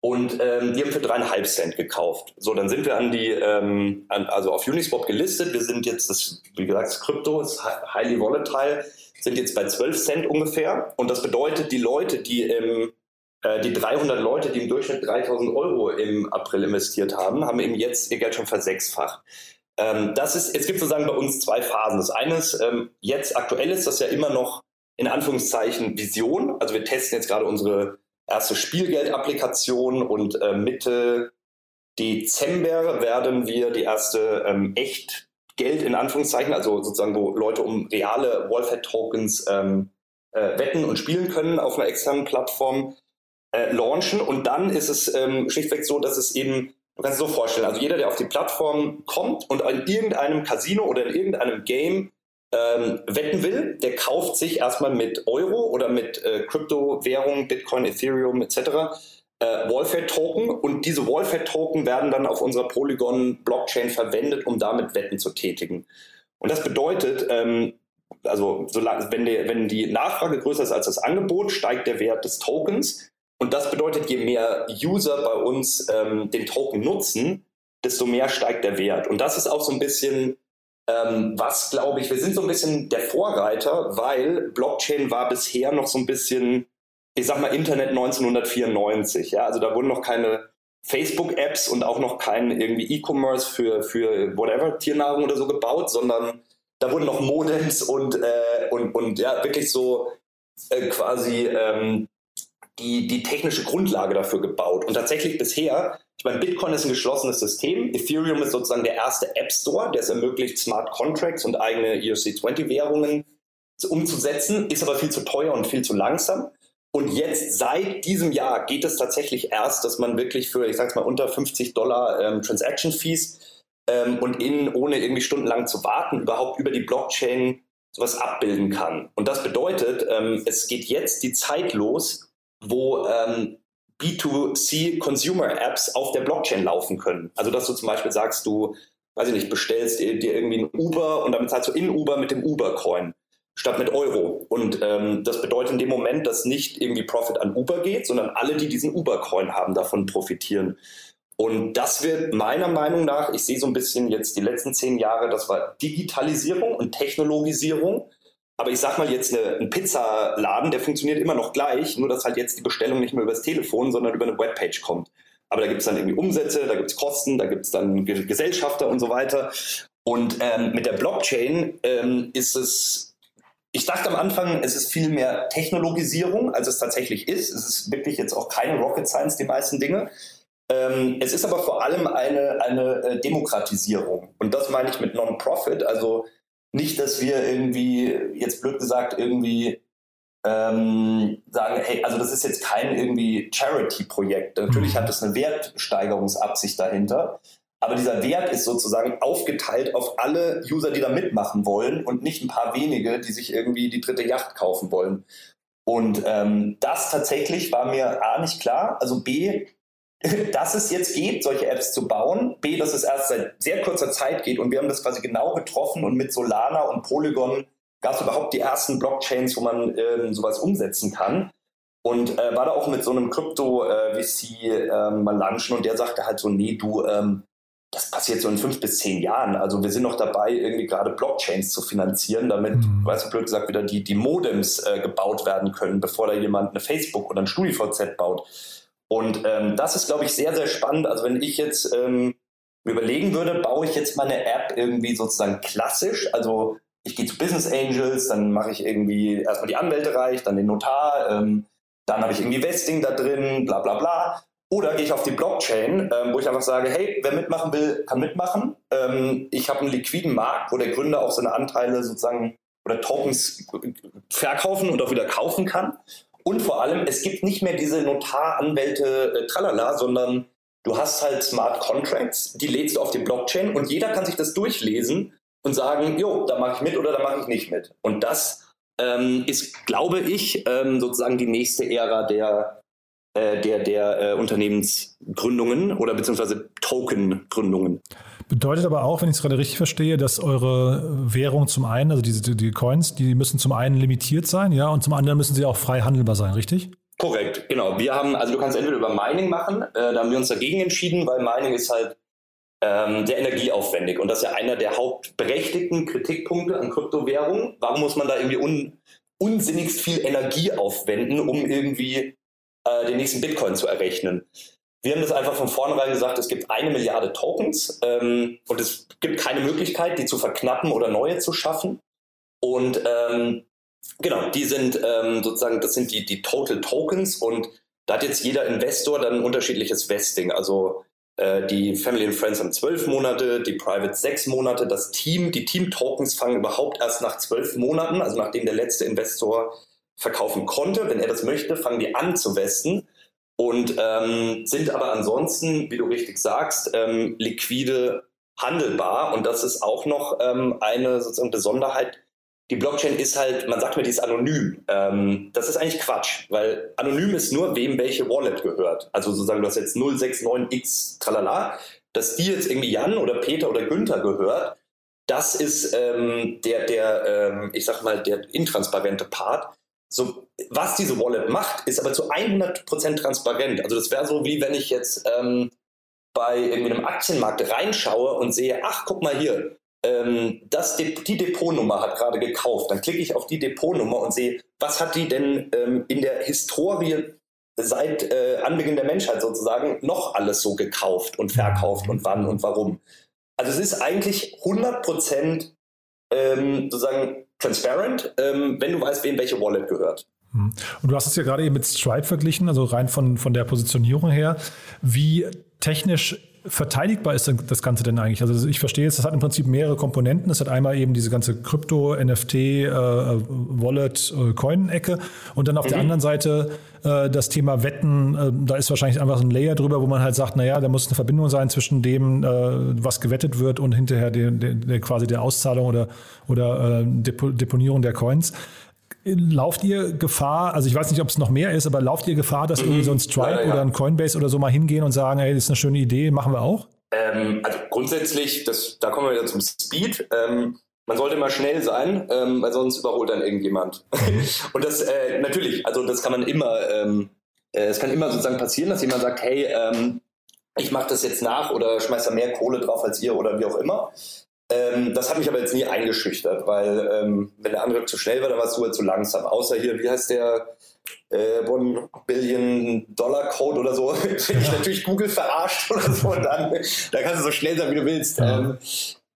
Speaker 3: Und ähm, die haben für dreieinhalb Cent gekauft. So, dann sind wir an die, ähm, an, also auf Uniswap gelistet. Wir sind jetzt, das, wie gesagt, das Krypto ist highly volatile, sind jetzt bei 12 Cent ungefähr. Und das bedeutet, die Leute, die im, äh, die 300 Leute, die im Durchschnitt 3000 Euro im April investiert haben, haben eben jetzt ihr Geld schon versechsfacht. Ähm, das ist, es gibt sozusagen bei uns zwei Phasen. Das eine ist, ähm, jetzt aktuell ist das ja immer noch in Anführungszeichen Vision. Also wir testen jetzt gerade unsere erste Spielgeld-Applikation und äh, Mitte Dezember werden wir die erste ähm, echt Geld in Anführungszeichen, also sozusagen, wo Leute um reale Wallfed-Tokens ähm, äh, wetten und spielen können auf einer externen Plattform, äh, launchen. Und dann ist es ähm, schlichtweg so, dass es eben Du kannst es so vorstellen, also jeder, der auf die Plattform kommt und in irgendeinem Casino oder in irgendeinem Game ähm, wetten will, der kauft sich erstmal mit Euro oder mit äh, Kryptowährungen, Bitcoin, Ethereum etc. Äh, Wallfed-Token und diese Wallfed-Token werden dann auf unserer Polygon-Blockchain verwendet, um damit Wetten zu tätigen. Und das bedeutet, ähm, also solange, wenn, der, wenn die Nachfrage größer ist als das Angebot, steigt der Wert des Tokens. Und das bedeutet, je mehr User bei uns ähm, den Token nutzen, desto mehr steigt der Wert. Und das ist auch so ein bisschen, ähm, was glaube ich, wir sind so ein bisschen der Vorreiter, weil Blockchain war bisher noch so ein bisschen, ich sag mal, Internet 1994. Ja? Also da wurden noch keine Facebook-Apps und auch noch kein irgendwie E-Commerce für, für whatever, Tiernahrung oder so gebaut, sondern da wurden noch Modems und, äh, und, und ja, wirklich so äh, quasi ähm, die, die technische Grundlage dafür gebaut. Und tatsächlich bisher, ich meine, Bitcoin ist ein geschlossenes System. Ethereum ist sozusagen der erste App Store, der es ermöglicht, Smart Contracts und eigene ERC20-Währungen umzusetzen, ist aber viel zu teuer und viel zu langsam. Und jetzt seit diesem Jahr geht es tatsächlich erst, dass man wirklich für, ich sag's mal, unter 50 Dollar ähm, Transaction Fees ähm, und in, ohne irgendwie stundenlang zu warten, überhaupt über die Blockchain sowas abbilden kann. Und das bedeutet, ähm, es geht jetzt die Zeit los, wo ähm, B2C Consumer Apps auf der Blockchain laufen können. Also dass du zum Beispiel sagst, du, weiß ich nicht, bestellst dir, dir irgendwie ein Uber und damit zahlst du in Uber mit dem Uber-Coin statt mit Euro. Und ähm, das bedeutet in dem Moment, dass nicht irgendwie Profit an Uber geht, sondern alle, die diesen Uber-Coin haben, davon profitieren. Und das wird meiner Meinung nach, ich sehe so ein bisschen jetzt die letzten zehn Jahre, das war Digitalisierung und Technologisierung. Aber ich sag mal jetzt eine, ein Pizzaladen, der funktioniert immer noch gleich, nur dass halt jetzt die Bestellung nicht mehr übers Telefon, sondern über eine Webpage kommt. Aber da gibt es dann irgendwie Umsätze, da gibt es Kosten, da gibt es dann Gesellschafter und so weiter. Und ähm, mit der Blockchain ähm, ist es, ich dachte am Anfang, es ist viel mehr Technologisierung, als es tatsächlich ist. Es ist wirklich jetzt auch keine Rocket Science, die meisten Dinge. Ähm, es ist aber vor allem eine, eine äh, Demokratisierung. Und das meine ich mit Non-Profit. Also nicht, dass wir irgendwie, jetzt blöd gesagt, irgendwie ähm, sagen, hey, also das ist jetzt kein irgendwie Charity-Projekt. Natürlich mhm. hat es eine Wertsteigerungsabsicht dahinter. Aber dieser Wert ist sozusagen aufgeteilt auf alle User, die da mitmachen wollen und nicht ein paar wenige, die sich irgendwie die dritte Yacht kaufen wollen. Und ähm, das tatsächlich war mir A nicht klar. Also B, [LAUGHS] dass es jetzt geht, solche Apps zu bauen. B, dass es erst seit sehr kurzer Zeit geht und wir haben das quasi genau getroffen und mit Solana und Polygon gab es überhaupt die ersten Blockchains, wo man ähm, sowas umsetzen kann. Und äh, war da auch mit so einem Krypto-VC äh, äh, mal lunchen und der sagte halt so, nee, du, ähm, das passiert so in fünf bis zehn Jahren. Also wir sind noch dabei, irgendwie gerade Blockchains zu finanzieren, damit, mhm. weißt du, blöd gesagt, wieder die, die Modems äh, gebaut werden können, bevor da jemand eine Facebook oder ein StudiVZ baut. Und ähm, das ist, glaube ich, sehr, sehr spannend. Also wenn ich jetzt ähm, überlegen würde, baue ich jetzt meine App irgendwie sozusagen klassisch, also ich gehe zu Business Angels, dann mache ich irgendwie erstmal die Anwälte reich, dann den Notar, ähm, dann habe ich irgendwie Vesting da drin, bla bla bla. Oder gehe ich auf die Blockchain, ähm, wo ich einfach sage, hey, wer mitmachen will, kann mitmachen. Ähm, ich habe einen liquiden Markt, wo der Gründer auch seine Anteile sozusagen oder Tokens verkaufen und auch wieder kaufen kann. Und vor allem, es gibt nicht mehr diese Notaranwälte äh, tralala, sondern du hast halt Smart Contracts, die lädst du auf die Blockchain und jeder kann sich das durchlesen und sagen, jo, da mache ich mit oder da mache ich nicht mit. Und das ähm, ist, glaube ich, ähm, sozusagen die nächste Ära der, der, der äh, Unternehmensgründungen oder beziehungsweise Tokengründungen.
Speaker 2: Bedeutet aber auch, wenn ich es gerade richtig verstehe, dass eure Währung zum einen, also diese die Coins, die müssen zum einen limitiert sein, ja, und zum anderen müssen sie auch frei handelbar sein, richtig?
Speaker 3: Korrekt, genau. Wir haben, also du kannst entweder über Mining machen, äh, da haben wir uns dagegen entschieden, weil Mining ist halt ähm, sehr energieaufwendig und das ist ja einer der hauptberechtigten Kritikpunkte an Kryptowährungen. Warum muss man da irgendwie un, unsinnigst viel Energie aufwenden, um irgendwie äh, den nächsten Bitcoin zu errechnen? Wir haben das einfach von vornherein gesagt, es gibt eine Milliarde Tokens ähm, und es gibt keine Möglichkeit, die zu verknappen oder neue zu schaffen. Und ähm, genau, die sind ähm, sozusagen, das sind die, die Total Tokens und da hat jetzt jeder Investor dann ein unterschiedliches Vesting. Also äh, die Family and Friends haben zwölf Monate, die Private sechs Monate, das Team, die Team-Tokens fangen überhaupt erst nach zwölf Monaten, also nachdem der letzte Investor verkaufen konnte. Wenn er das möchte, fangen die an zu westen und ähm, sind aber ansonsten, wie du richtig sagst, ähm, liquide handelbar. Und das ist auch noch ähm, eine sozusagen Besonderheit. Die Blockchain ist halt, man sagt mir, die ist anonym. Ähm, das ist eigentlich Quatsch, weil anonym ist nur, wem welche Wallet gehört. Also sozusagen, du hast jetzt 069x tralala, dass die jetzt irgendwie Jan oder Peter oder Günther gehört. Das ist ähm, der, der ähm, ich sag mal, der intransparente Part. So, was diese Wallet macht, ist aber zu 100% transparent. Also das wäre so, wie wenn ich jetzt ähm, bei einem Aktienmarkt reinschaue und sehe, ach, guck mal hier, ähm, das De die Depotnummer hat gerade gekauft. Dann klicke ich auf die Depotnummer und sehe, was hat die denn ähm, in der Historie seit äh, Anbeginn der Menschheit sozusagen noch alles so gekauft und verkauft und wann und warum. Also es ist eigentlich 100% ähm, sozusagen transparent, ähm, wenn du weißt, wem welche Wallet gehört.
Speaker 2: Hm. Und du hast es ja gerade eben mit Stripe verglichen, also rein von, von der Positionierung her. Wie technisch verteidigbar ist das Ganze denn eigentlich? Also ich verstehe jetzt, das hat im Prinzip mehrere Komponenten. Es hat einmal eben diese ganze Krypto, NFT, äh, Wallet, äh, Coin-Ecke und dann auf mhm. der anderen Seite äh, das Thema Wetten. Äh, da ist wahrscheinlich einfach so ein Layer drüber, wo man halt sagt, naja, da muss eine Verbindung sein zwischen dem, äh, was gewettet wird und hinterher der, der, der quasi der Auszahlung oder, oder äh, Deponierung der Coins. Lauft ihr Gefahr, also ich weiß nicht, ob es noch mehr ist, aber lauft ihr Gefahr, dass mhm. irgendwie so ein Stripe ja, ja. oder ein Coinbase oder so mal hingehen und sagen, hey, das ist eine schöne Idee, machen wir auch?
Speaker 3: Ähm, also grundsätzlich, das, da kommen wir wieder zum Speed. Ähm, man sollte mal schnell sein, ähm, weil sonst überholt dann irgendjemand. Mhm. [LAUGHS] und das äh, natürlich, also das kann man immer, ähm, äh, es kann immer sozusagen passieren, dass jemand sagt, hey, ähm, ich mache das jetzt nach oder schmeiß da mehr Kohle drauf als ihr oder wie auch immer. Ähm, das hat mich aber jetzt nie eingeschüchtert, weil ähm, wenn der andere zu schnell war, dann warst du halt zu langsam. Außer hier, wie heißt der äh, One Billion Dollar Code oder so, [LAUGHS] wenn ich natürlich Google verarscht oder so, und dann, dann kannst du so schnell sein, wie du willst. Ähm,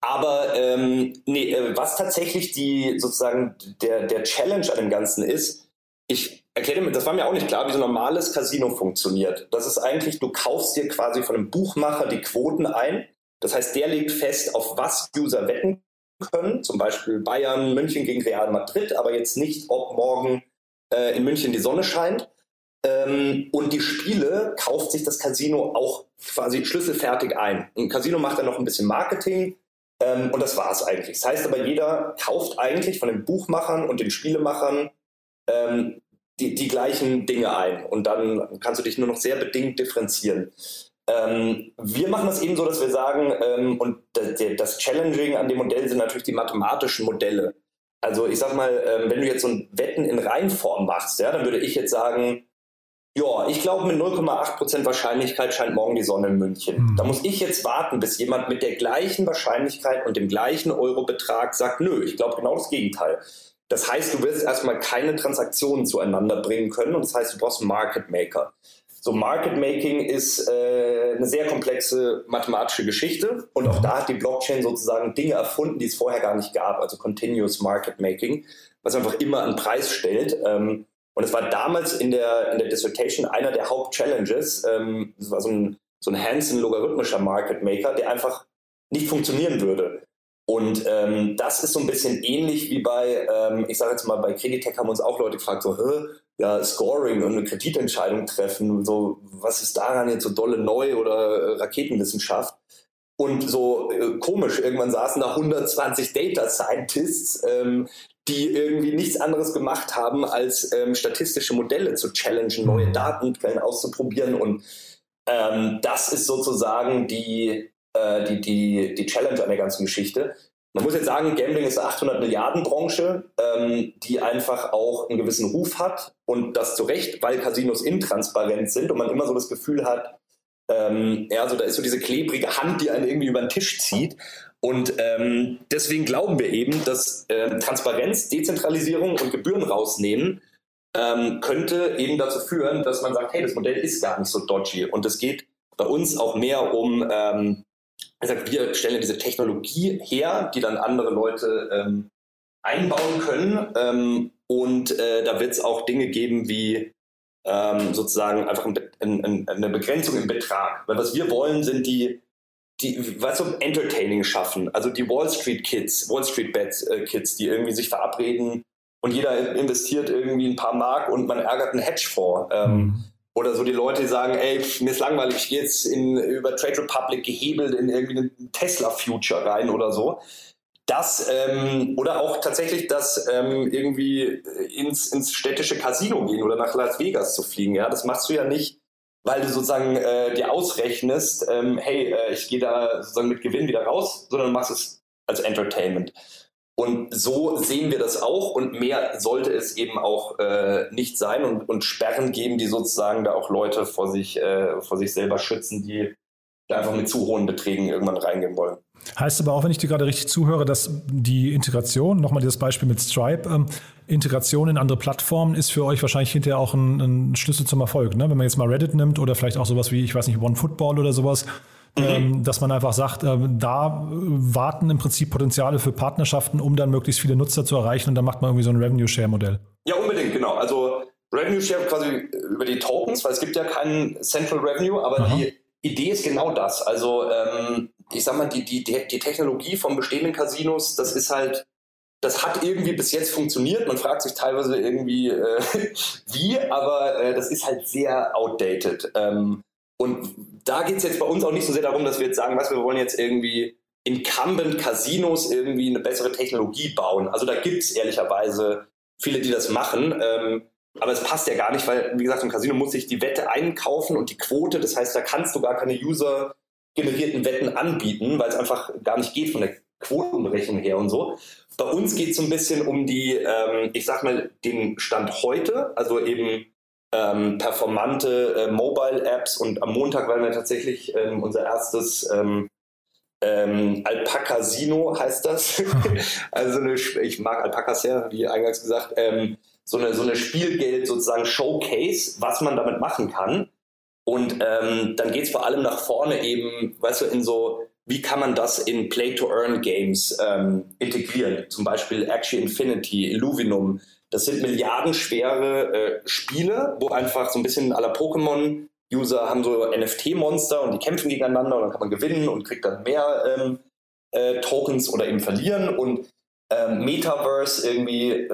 Speaker 3: aber ähm, nee, äh, was tatsächlich die sozusagen der, der Challenge an dem Ganzen ist, ich erkläre mir, das war mir auch nicht klar, wie so ein normales Casino funktioniert. Das ist eigentlich, du kaufst dir quasi von einem Buchmacher die Quoten ein das heißt, der legt fest, auf was User wetten können, zum Beispiel Bayern, München gegen Real Madrid, aber jetzt nicht, ob morgen äh, in München die Sonne scheint. Ähm, und die Spiele kauft sich das Casino auch quasi schlüsselfertig ein. Ein Casino macht dann noch ein bisschen Marketing ähm, und das war es eigentlich. Das heißt aber, jeder kauft eigentlich von den Buchmachern und den Spielemachern ähm, die, die gleichen Dinge ein. Und dann kannst du dich nur noch sehr bedingt differenzieren. Ähm, wir machen das eben so, dass wir sagen, ähm, und das Challenging an dem Modell sind natürlich die mathematischen Modelle. Also ich sag mal, ähm, wenn du jetzt so ein Wetten in Reihenform machst, ja, dann würde ich jetzt sagen, ja, ich glaube mit 0,8% Wahrscheinlichkeit scheint morgen die Sonne in München. Mhm. Da muss ich jetzt warten, bis jemand mit der gleichen Wahrscheinlichkeit und dem gleichen Eurobetrag sagt, nö, ich glaube genau das Gegenteil. Das heißt, du wirst erstmal keine Transaktionen zueinander bringen können und das heißt, du brauchst einen Market Maker. So Market Making ist äh, eine sehr komplexe mathematische Geschichte und auch da hat die Blockchain sozusagen Dinge erfunden, die es vorher gar nicht gab, also Continuous Market Making, was einfach immer einen Preis stellt. Ähm, und es war damals in der, in der Dissertation einer der Hauptchallenges. Ähm, das war so ein, so ein Hansen-logarithmischer Market Maker, der einfach nicht funktionieren würde. Und ähm, das ist so ein bisschen ähnlich wie bei, ähm, ich sage jetzt mal, bei Creditec haben uns auch Leute gefragt, so, ja, Scoring und eine Kreditentscheidung treffen, so, was ist daran jetzt so dolle Neu- oder äh, Raketenwissenschaft? Und so äh, komisch, irgendwann saßen da 120 Data Scientists, ähm, die irgendwie nichts anderes gemacht haben, als ähm, statistische Modelle zu challengen, neue mhm. Datenquellen auszuprobieren. Und ähm, das ist sozusagen die, äh, die, die, die Challenge an der ganzen Geschichte. Man muss jetzt sagen, Gambling ist eine 800 Milliarden Branche, ähm, die einfach auch einen gewissen Ruf hat und das zu Recht, weil Casinos intransparent sind und man immer so das Gefühl hat, ähm, ja, so da ist so diese klebrige Hand, die einen irgendwie über den Tisch zieht. Und ähm, deswegen glauben wir eben, dass äh, Transparenz, Dezentralisierung und Gebühren rausnehmen ähm, könnte eben dazu führen, dass man sagt, hey, das Modell ist gar nicht so dodgy. Und es geht bei uns auch mehr um ähm, also wir stellen diese Technologie her, die dann andere Leute ähm, einbauen können. Ähm, und äh, da wird es auch Dinge geben wie ähm, sozusagen einfach ein, ein, eine Begrenzung im Betrag. Weil was wir wollen, sind die, die was so Entertaining schaffen. Also die Wall Street Kids, Wall Street Bets äh, Kids, die irgendwie sich verabreden und jeder investiert irgendwie ein paar Mark und man ärgert einen Hedgefonds. Ähm, mhm oder so die Leute, die sagen, ey, mir ist langweilig, ich gehe jetzt in, über Trade Republic gehebelt in irgendwie einen Tesla-Future rein oder so. Das, ähm, oder auch tatsächlich das ähm, irgendwie ins, ins städtische Casino gehen oder nach Las Vegas zu fliegen. Ja, das machst du ja nicht, weil du sozusagen äh, dir ausrechnest, ähm, hey, äh, ich gehe da sozusagen mit Gewinn wieder raus, sondern machst es als Entertainment. Und so sehen wir das auch und mehr sollte es eben auch äh, nicht sein und, und Sperren geben, die sozusagen da auch Leute vor sich, äh, vor sich selber schützen, die da einfach mit zu hohen Beträgen irgendwann reingehen wollen.
Speaker 2: Heißt aber auch, wenn ich dir gerade richtig zuhöre, dass die Integration, nochmal dieses Beispiel mit Stripe, ähm, Integration in andere Plattformen ist für euch wahrscheinlich hinterher auch ein, ein Schlüssel zum Erfolg. Ne? Wenn man jetzt mal Reddit nimmt oder vielleicht auch sowas wie, ich weiß nicht, OneFootball oder sowas, Mhm. Ähm, dass man einfach sagt, äh, da warten im Prinzip Potenziale für Partnerschaften, um dann möglichst viele Nutzer zu erreichen und dann macht man irgendwie so ein Revenue-Share-Modell.
Speaker 3: Ja, unbedingt, genau. Also Revenue Share quasi über die Tokens, weil es gibt ja keinen Central Revenue, aber Aha. die Idee ist genau das. Also ähm, ich sag mal, die, die, die Technologie von bestehenden Casinos, das ist halt, das hat irgendwie bis jetzt funktioniert. Man fragt sich teilweise irgendwie, äh, [LAUGHS] wie, aber äh, das ist halt sehr outdated. Ähm, und da geht es jetzt bei uns auch nicht so sehr darum, dass wir jetzt sagen, was wir wollen jetzt irgendwie incumbent Casinos irgendwie eine bessere Technologie bauen. Also da gibt es ehrlicherweise viele, die das machen. Ähm, aber es passt ja gar nicht, weil, wie gesagt, im Casino muss sich die Wette einkaufen und die Quote. Das heißt, da kannst du gar keine user-generierten Wetten anbieten, weil es einfach gar nicht geht von der Quotenberechnung her und so. Bei uns geht es so ein bisschen um die, ähm, ich sag mal, den Stand heute, also eben ähm, performante äh, Mobile-Apps und am Montag werden wir tatsächlich ähm, unser erstes ähm, ähm, Alpacasino heißt das. [LAUGHS] also eine, ich mag Alpacas sehr, wie eingangs gesagt. Ähm, so eine, so eine Spielgeld sozusagen Showcase, was man damit machen kann. Und ähm, dann geht es vor allem nach vorne eben, weißt du, in so, wie kann man das in Play-to-Earn-Games ähm, integrieren? Zum Beispiel Axie Infinity, Illuvinum. Das sind milliardenschwere äh, Spiele, wo einfach so ein bisschen aller Pokémon User haben so NFT-Monster und die kämpfen gegeneinander und dann kann man gewinnen und kriegt dann mehr ähm, äh, Tokens oder eben verlieren. Und ähm, Metaverse irgendwie, äh,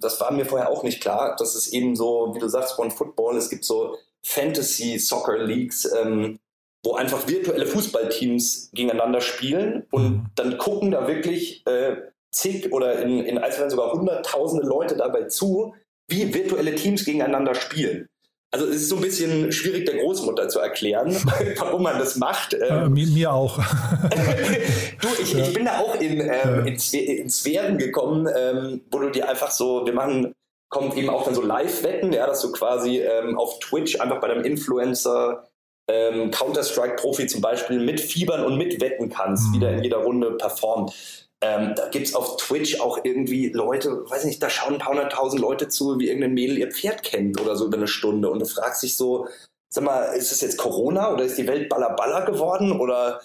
Speaker 3: das war mir vorher auch nicht klar, dass es eben so, wie du sagst, von Football, es gibt so Fantasy Soccer Leagues, ähm, wo einfach virtuelle Fußballteams gegeneinander spielen und dann gucken da wirklich äh, zig oder in, in Einzelfällen sogar hunderttausende Leute dabei zu, wie virtuelle Teams gegeneinander spielen. Also es ist so ein bisschen schwierig der Großmutter zu erklären, [LAUGHS] warum man das macht.
Speaker 2: Äh, mir, mir, auch. [LAUGHS]
Speaker 3: du, ich, ja. ich, bin da auch in, ähm, in, in, Sphären gekommen, ähm, wo du dir einfach so, wir machen, kommt eben auch dann so Live-Wetten, ja, dass du quasi ähm, auf Twitch einfach bei einem Influencer ähm, Counter-Strike-Profi zum Beispiel mitfiebern und mitwetten kannst, mhm. wie der in jeder Runde performt. Ähm, da gibt es auf Twitch auch irgendwie Leute, weiß nicht, da schauen ein paar hunderttausend Leute zu, wie irgendein Mädel ihr Pferd kennt oder so über eine Stunde. Und du fragst dich so, sag mal, ist es jetzt Corona oder ist die Welt baller baller geworden oder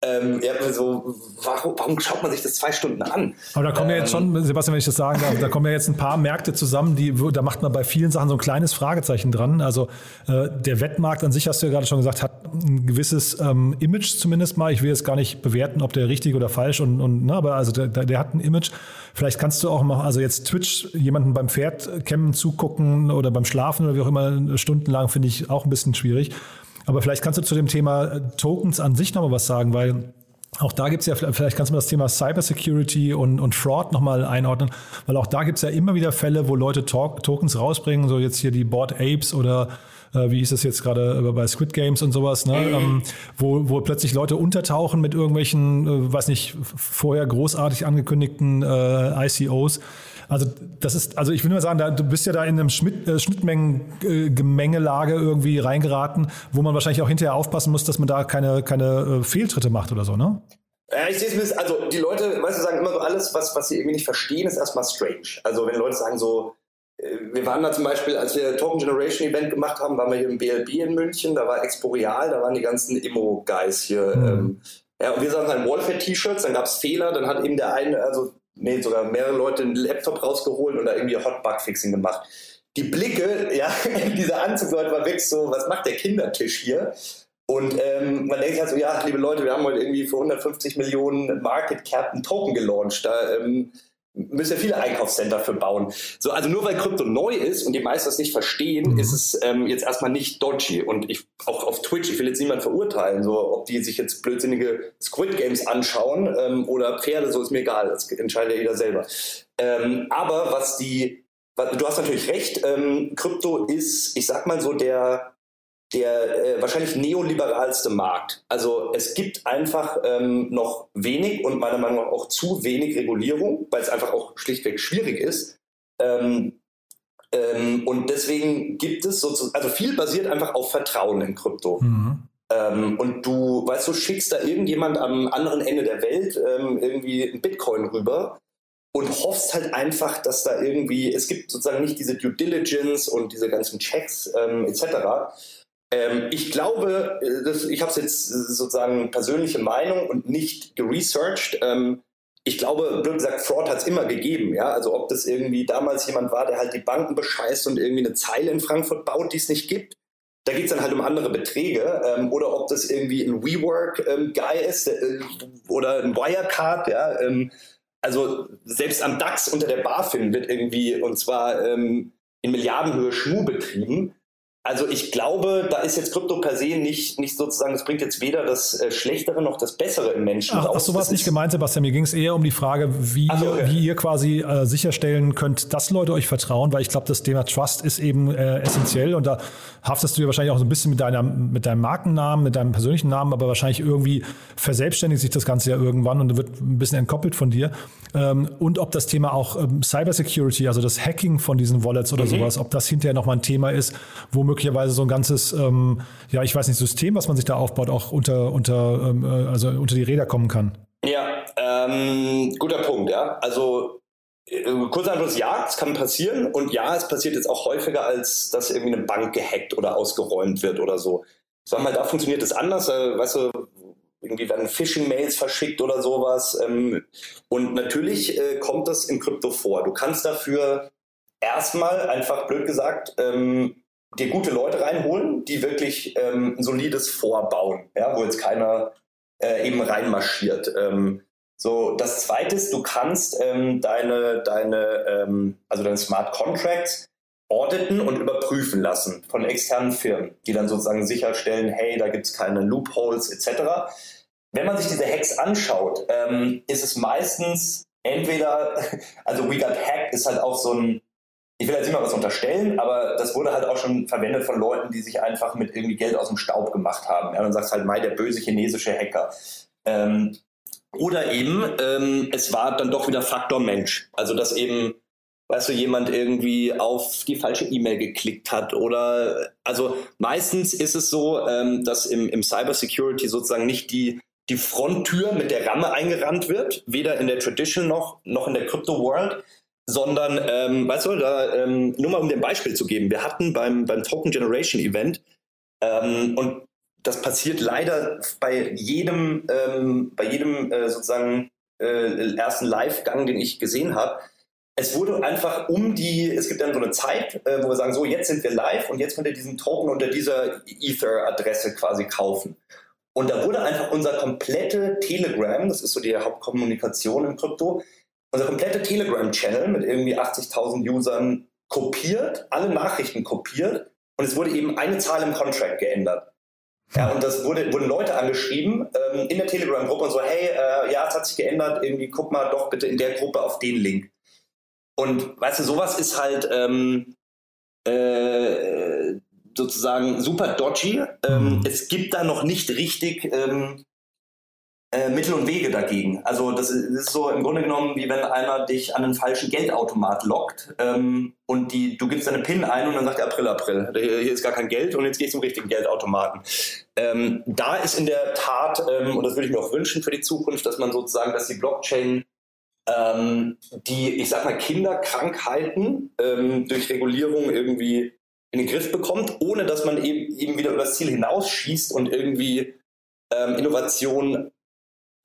Speaker 3: ähm, ja, so, warum, warum, schaut man sich das zwei Stunden an?
Speaker 2: Aber da kommen ähm, ja jetzt schon, ähm, Sebastian, wenn ich das sagen darf, da kommen ja jetzt ein paar Märkte zusammen, die, da macht man bei vielen Sachen so ein kleines Fragezeichen dran. Also äh, der Wettmarkt an sich, hast du ja gerade schon gesagt, hat ein gewisses ähm, Image zumindest mal. Ich will jetzt gar nicht bewerten, ob der richtig oder falsch und, und ne, aber also der, der hat ein Image. Vielleicht kannst du auch mal, also jetzt Twitch jemanden beim Pferd kämmen zugucken oder beim Schlafen oder wie auch immer stundenlang finde ich auch ein bisschen schwierig. Aber vielleicht kannst du zu dem Thema äh, Tokens an sich nochmal was sagen, weil auch da gibt es ja, vielleicht kannst du mir das Thema Cybersecurity und, und Fraud nochmal einordnen, weil auch da gibt es ja immer wieder Fälle, wo Leute Talk, Tokens rausbringen, so jetzt hier die Board Apes oder äh, wie hieß das jetzt gerade äh, bei Squid Games und sowas, ne? Ähm, wo, wo plötzlich Leute untertauchen mit irgendwelchen, äh, weiß nicht, vorher großartig angekündigten äh, ICOs. Also das ist, also ich will nur sagen, da, du bist ja da in einem Schmidt, äh, Schnittmengen-Gemengelage irgendwie reingeraten, wo man wahrscheinlich auch hinterher aufpassen muss, dass man da keine, keine äh, Fehltritte macht oder so, ne?
Speaker 3: Ja, ich sehe es also die Leute, weißt du, sagen immer so alles, was, was sie irgendwie nicht verstehen, ist erstmal strange. Also wenn Leute sagen so, äh, wir waren da zum Beispiel, als wir Token Generation Event gemacht haben, waren wir hier im BLB in München, da war Exporeal, da waren die ganzen Immo-Guys hier. Mhm. Ähm, ja, und wir saßen halt in Wallfed-T-Shirts, dann gab es Fehler, dann hat eben der eine, also nee, sogar mehrere Leute einen Laptop rausgeholt und da irgendwie Hotbug-Fixing gemacht. Die Blicke, ja, [LAUGHS] dieser Anzugsleute war weg so, was macht der Kindertisch hier? Und ähm, man denkt halt so, ja, liebe Leute, wir haben heute irgendwie für 150 Millionen Market Cap einen Token gelauncht. Da ähm, müssen ja viele Einkaufscenter für bauen. So, also nur weil Krypto neu ist und die meisten das nicht verstehen, mhm. ist es ähm, jetzt erstmal nicht dodgy. Und ich auch auf Twitch, ich will jetzt niemanden verurteilen, so ob die sich jetzt blödsinnige Squid Games anschauen ähm, oder Pferde, so ist mir egal. Das entscheidet ja jeder selber. Ähm, aber was die, du hast natürlich recht, ähm, Krypto ist, ich sag mal so, der der äh, wahrscheinlich neoliberalste Markt. Also es gibt einfach ähm, noch wenig und meiner Meinung nach auch zu wenig Regulierung, weil es einfach auch schlichtweg schwierig ist. Ähm, ähm, und deswegen gibt es sozusagen, also viel basiert einfach auf Vertrauen in Krypto. Mhm. Ähm, und du, weißt du, schickst da irgendjemand am anderen Ende der Welt ähm, irgendwie ein Bitcoin rüber und hoffst halt einfach, dass da irgendwie, es gibt sozusagen nicht diese Due Diligence und diese ganzen Checks ähm, etc. Ähm, ich glaube, äh, das, ich habe es jetzt äh, sozusagen persönliche Meinung und nicht geresearched. Ähm, ich glaube, blöd gesagt, Fraud hat es immer gegeben. Ja? Also ob das irgendwie damals jemand war, der halt die Banken bescheißt und irgendwie eine Zeile in Frankfurt baut, die es nicht gibt. da geht es dann halt um andere Beträge. Ähm, oder ob das irgendwie ein WeWork-Guy ähm, ist äh, oder ein Wirecard, ja. Ähm, also selbst am DAX unter der BaFin wird irgendwie, und zwar ähm, in Milliardenhöhe Schmu betrieben. Also ich glaube, da ist jetzt Krypto per se nicht, nicht sozusagen, es bringt jetzt weder das äh, Schlechtere noch das Bessere im Menschen
Speaker 2: ach,
Speaker 3: raus.
Speaker 2: Ach, so war es nicht gemeint, Sebastian. Mir ging es eher um die Frage, wie, so, okay. wie ihr quasi äh, sicherstellen könnt, dass Leute euch vertrauen, weil ich glaube, das Thema Trust ist eben äh, essentiell und da haftest du ja wahrscheinlich auch so ein bisschen mit, deiner, mit deinem Markennamen, mit deinem persönlichen Namen, aber wahrscheinlich irgendwie verselbstständigt sich das Ganze ja irgendwann und wird ein bisschen entkoppelt von dir. Ähm, und ob das Thema auch ähm, Cybersecurity, also das Hacking von diesen Wallets oder mhm. sowas, ob das hinterher nochmal ein Thema ist, wo möglicherweise so ein ganzes, ähm, ja, ich weiß nicht, System, was man sich da aufbaut, auch unter, unter, ähm, äh, also unter die Räder kommen kann.
Speaker 3: Ja, ähm, guter Punkt, ja. Also äh, kurz Antwort ja, es kann passieren und ja, es passiert jetzt auch häufiger, als dass irgendwie eine Bank gehackt oder ausgeräumt wird oder so. Sag mal, da funktioniert es anders, äh, weißt du, irgendwie werden Phishing-Mails verschickt oder sowas. Ähm, und natürlich kommt das im Krypto vor. Du kannst dafür erstmal einfach blöd gesagt ähm, dir gute Leute reinholen, die wirklich ähm, ein solides vorbauen, ja, wo jetzt keiner äh, eben reinmarschiert. Ähm, so, das zweite ist, du kannst ähm, deine, deine, ähm, also deine Smart Contracts auditen und überprüfen lassen von externen Firmen, die dann sozusagen sicherstellen, hey, da gibt es keine Loopholes etc. Wenn man sich diese Hacks anschaut, ähm, ist es meistens entweder, [LAUGHS] also We Got Hacked ist halt auch so ein ich will jetzt mal was unterstellen, aber das wurde halt auch schon verwendet von Leuten, die sich einfach mit irgendwie Geld aus dem Staub gemacht haben. Ja, dann sagst halt, Mai, der böse chinesische Hacker. Ähm, oder eben, ähm, es war dann doch wieder Faktor Mensch. Also, dass eben, weißt du, jemand irgendwie auf die falsche E-Mail geklickt hat oder, also meistens ist es so, ähm, dass im, im Cybersecurity sozusagen nicht die, die Fronttür mit der Ramme eingerannt wird, weder in der Tradition noch, noch in der Crypto World, sondern, ähm, weißt du, da, ähm, nur mal um ein Beispiel zu geben, wir hatten beim, beim Token Generation Event, ähm, und das passiert leider bei jedem, ähm, bei jedem äh, sozusagen äh, ersten Live-Gang, den ich gesehen habe, es wurde einfach um die, es gibt dann so eine Zeit, äh, wo wir sagen, so jetzt sind wir live und jetzt könnt ihr diesen Token unter dieser Ether-Adresse quasi kaufen. Und da wurde einfach unser komplette Telegram, das ist so die Hauptkommunikation im Krypto, unser komplette Telegram-Channel mit irgendwie 80.000 Usern kopiert, alle Nachrichten kopiert und es wurde eben eine Zahl im Contract geändert. Ja, und das wurde, wurden Leute angeschrieben ähm, in der Telegram-Gruppe und so, hey, äh, ja, es hat sich geändert, irgendwie guck mal doch bitte in der Gruppe auf den Link. Und weißt du, sowas ist halt ähm, äh, sozusagen super dodgy. Ähm, mhm. Es gibt da noch nicht richtig ähm, äh, Mittel und Wege dagegen. Also das ist, so im Grunde genommen, wie wenn einer dich an einen falschen Geldautomat lockt ähm, und die, du gibst deine PIN ein und dann sagt er April, April, hier ist gar kein Geld und jetzt gehst du zum richtigen Geldautomaten. Ähm, da ist in der Tat, ähm, und das würde ich mir auch wünschen für die Zukunft, dass man sozusagen, dass die Blockchain ähm, die, ich sag mal, Kinderkrankheiten ähm, durch Regulierung irgendwie in den Griff bekommt, ohne dass man eben, eben wieder über das Ziel hinausschießt und irgendwie ähm, Innovation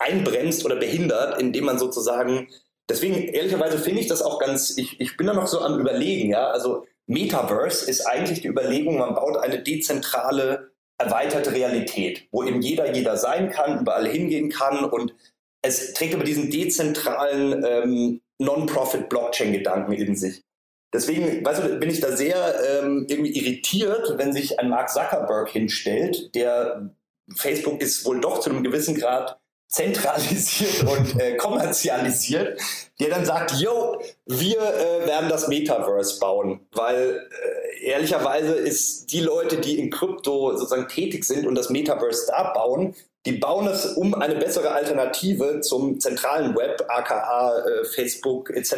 Speaker 3: einbremst oder behindert, indem man sozusagen, deswegen ehrlicherweise finde ich das auch ganz, ich, ich bin da noch so am Überlegen, ja, also Metaverse ist eigentlich die Überlegung, man baut eine dezentrale, erweiterte Realität, wo eben jeder jeder sein kann, überall hingehen kann und es trägt aber diesen dezentralen ähm, Non-Profit-Blockchain-Gedanken in sich. Deswegen weißt du, bin ich da sehr ähm, irgendwie irritiert, wenn sich ein Mark Zuckerberg hinstellt, der Facebook ist wohl doch zu einem gewissen Grad zentralisiert und äh, kommerzialisiert, der dann sagt, yo, wir äh, werden das Metaverse bauen, weil äh, ehrlicherweise ist die Leute, die in Krypto sozusagen tätig sind und das Metaverse da bauen, die bauen es um eine bessere Alternative zum zentralen Web, aka äh, Facebook etc.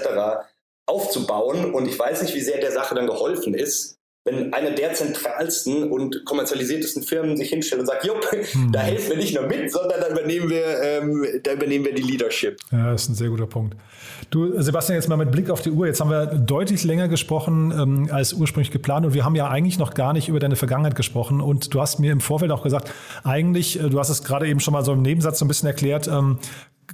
Speaker 3: aufzubauen und ich weiß nicht, wie sehr der Sache dann geholfen ist, wenn eine der zentralsten und kommerzialisiertesten Firmen sich hinstellt und sagt, jupp, hm. da helfen wir nicht nur mit, sondern da übernehmen wir, ähm, da übernehmen wir die Leadership.
Speaker 2: Ja, das ist ein sehr guter Punkt. Du, Sebastian, jetzt mal mit Blick auf die Uhr. Jetzt haben wir deutlich länger gesprochen ähm, als ursprünglich geplant und wir haben ja eigentlich noch gar nicht über deine Vergangenheit gesprochen. Und du hast mir im Vorfeld auch gesagt, eigentlich, äh, du hast es gerade eben schon mal so im Nebensatz so ein bisschen erklärt, ähm,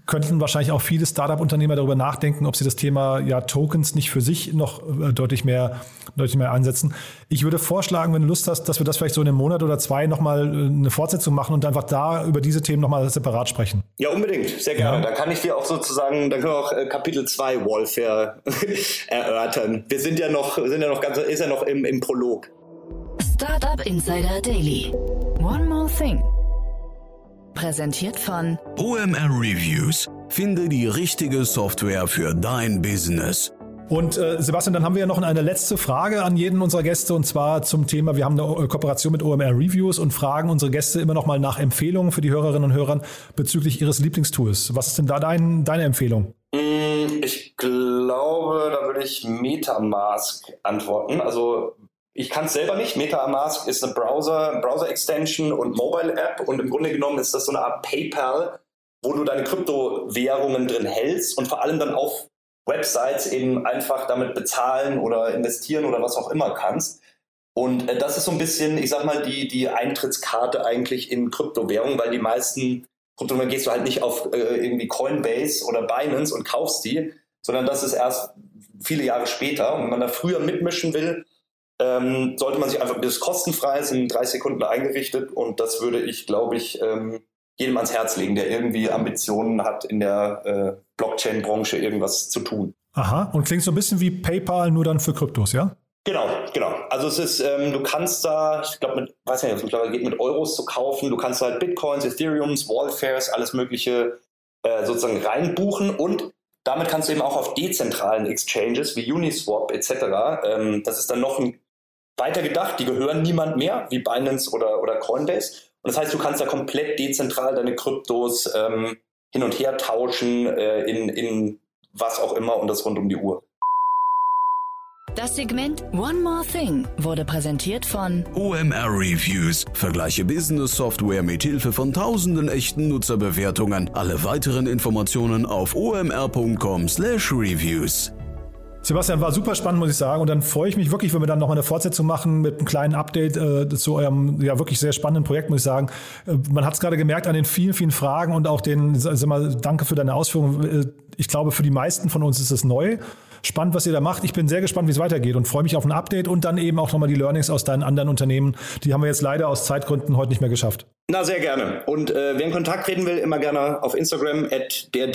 Speaker 2: könnten wahrscheinlich auch viele Startup-Unternehmer darüber nachdenken, ob sie das Thema ja, Tokens nicht für sich noch äh, deutlich mehr, deutlich mehr einsetzen. Ich würde vorschlagen, wenn du Lust hast, dass wir das vielleicht so in einem Monat oder zwei nochmal äh, eine Fortsetzung machen und einfach da über diese Themen nochmal separat sprechen.
Speaker 3: Ja, unbedingt. Sehr gerne. Ja. Dann kann ich dir auch sozusagen, dann können wir auch äh, Kapitel 2 Warfare [LAUGHS] erörtern. Wir sind ja noch, sind ja noch ganz, ist ja noch im, im Prolog.
Speaker 1: Startup Insider Daily. One more thing. Präsentiert von
Speaker 4: OMR Reviews. Finde die richtige Software für dein Business.
Speaker 2: Und äh, Sebastian, dann haben wir ja noch eine letzte Frage an jeden unserer Gäste und zwar zum Thema, wir haben eine Kooperation mit OMR Reviews und fragen unsere Gäste immer noch mal nach Empfehlungen für die Hörerinnen und Hörer bezüglich ihres Lieblingstools. Was ist denn da dein, deine Empfehlung?
Speaker 3: Mm, ich glaube, da würde ich Metamask antworten. Also ich kann es selber nicht. MetaMask ist eine Browser, Browser-Extension und Mobile-App und im Grunde genommen ist das so eine Art PayPal, wo du deine Kryptowährungen drin hältst und vor allem dann auf Websites eben einfach damit bezahlen oder investieren oder was auch immer kannst. Und äh, das ist so ein bisschen, ich sag mal, die, die Eintrittskarte eigentlich in Kryptowährungen, weil die meisten Kryptowährungen gehst du halt nicht auf äh, irgendwie Coinbase oder Binance und kaufst die, sondern das ist erst viele Jahre später. Und wenn man da früher mitmischen will, ähm, sollte man sich einfach, das ist kostenfrei, sind drei Sekunden eingerichtet und das würde ich, glaube ich, ähm, jedem ans Herz legen, der irgendwie Ambitionen hat, in der äh, Blockchain-Branche irgendwas zu tun.
Speaker 2: Aha, und klingt so ein bisschen wie PayPal, nur dann für Kryptos, ja?
Speaker 3: Genau, genau. Also es ist, ähm, du kannst da, ich glaube, mit, weiß nicht, mittlerweile geht mit Euros zu kaufen. Du kannst halt Bitcoins, Ethereums, Wallfares, alles Mögliche äh, sozusagen reinbuchen und damit kannst du eben auch auf dezentralen Exchanges wie Uniswap etc. Ähm, das ist dann noch ein weiter gedacht, die gehören niemand mehr, wie Binance oder, oder Coinbase. Und das heißt, du kannst da komplett dezentral deine Kryptos ähm, hin und her tauschen äh, in, in was auch immer und das rund um die Uhr.
Speaker 1: Das Segment One More Thing wurde präsentiert von
Speaker 4: OMR Reviews. Vergleiche Business Software mit Hilfe von tausenden echten Nutzerbewertungen. Alle weiteren Informationen auf omr.com/reviews.
Speaker 2: Sebastian, war super spannend, muss ich sagen. Und dann freue ich mich wirklich, wenn wir dann nochmal eine Fortsetzung machen mit einem kleinen Update äh, zu eurem ja wirklich sehr spannenden Projekt, muss ich sagen. Äh, man hat es gerade gemerkt an den vielen, vielen Fragen und auch den, sag mal, danke für deine Ausführungen. Äh, ich glaube, für die meisten von uns ist es neu. Spannend, was ihr da macht. Ich bin sehr gespannt, wie es weitergeht und freue mich auf ein Update und dann eben auch nochmal die Learnings aus deinen anderen Unternehmen. Die haben wir jetzt leider aus Zeitgründen heute nicht mehr geschafft.
Speaker 3: Na, sehr gerne. Und äh, wer in Kontakt treten will, immer gerne auf Instagram at der.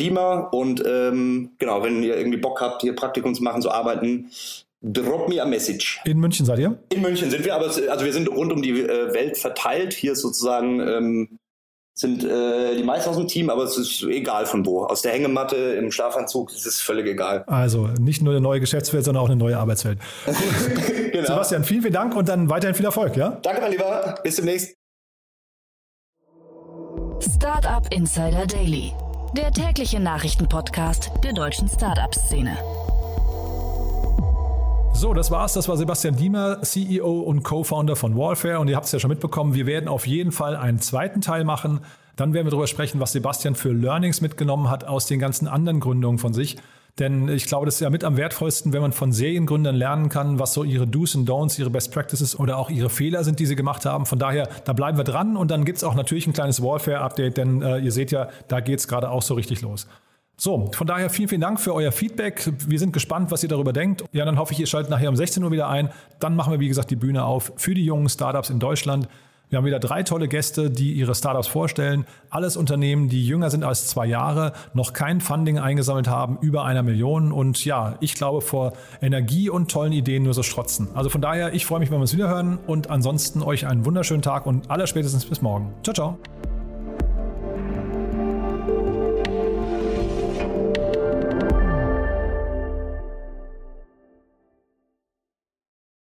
Speaker 3: Und ähm, genau, wenn ihr irgendwie Bock habt, hier Praktikum zu machen, zu arbeiten, drop me a message.
Speaker 2: In München seid ihr?
Speaker 3: In München sind wir, aber also wir sind rund um die äh, Welt verteilt. Hier ist sozusagen ähm, sind äh, die meisten aus dem Team, aber es ist egal von wo. Aus der Hängematte, im Schlafanzug, es ist völlig egal.
Speaker 2: Also nicht nur eine neue Geschäftswelt, sondern auch eine neue Arbeitswelt. [LAUGHS] genau. Sebastian, vielen, vielen Dank und dann weiterhin viel Erfolg, ja?
Speaker 3: Danke, mein Lieber. Bis demnächst.
Speaker 1: Startup Insider Daily, der tägliche Nachrichtenpodcast der deutschen Startup-Szene.
Speaker 2: So, das war's. Das war Sebastian Diemer, CEO und Co-Founder von Warfare. Und ihr habt es ja schon mitbekommen, wir werden auf jeden Fall einen zweiten Teil machen. Dann werden wir darüber sprechen, was Sebastian für Learnings mitgenommen hat aus den ganzen anderen Gründungen von sich. Denn ich glaube, das ist ja mit am wertvollsten, wenn man von Seriengründern lernen kann, was so ihre Do's und Don'ts, ihre Best Practices oder auch ihre Fehler sind, die sie gemacht haben. Von daher, da bleiben wir dran und dann gibt's auch natürlich ein kleines Warfare-Update, denn äh, ihr seht ja, da geht's gerade auch so richtig los. So, von daher vielen, vielen Dank für euer Feedback. Wir sind gespannt, was ihr darüber denkt. Ja, dann hoffe ich, ihr schaltet nachher um 16 Uhr wieder ein. Dann machen wir, wie gesagt, die Bühne auf für die jungen Startups in Deutschland. Wir haben wieder drei tolle Gäste, die ihre Startups vorstellen. Alles Unternehmen, die jünger sind als zwei Jahre, noch kein Funding eingesammelt haben, über einer Million. Und ja, ich glaube, vor Energie und tollen Ideen nur so strotzen. Also von daher, ich freue mich, wenn wir uns wiederhören. Und ansonsten euch einen wunderschönen Tag und allerspätestens bis morgen. Ciao, ciao.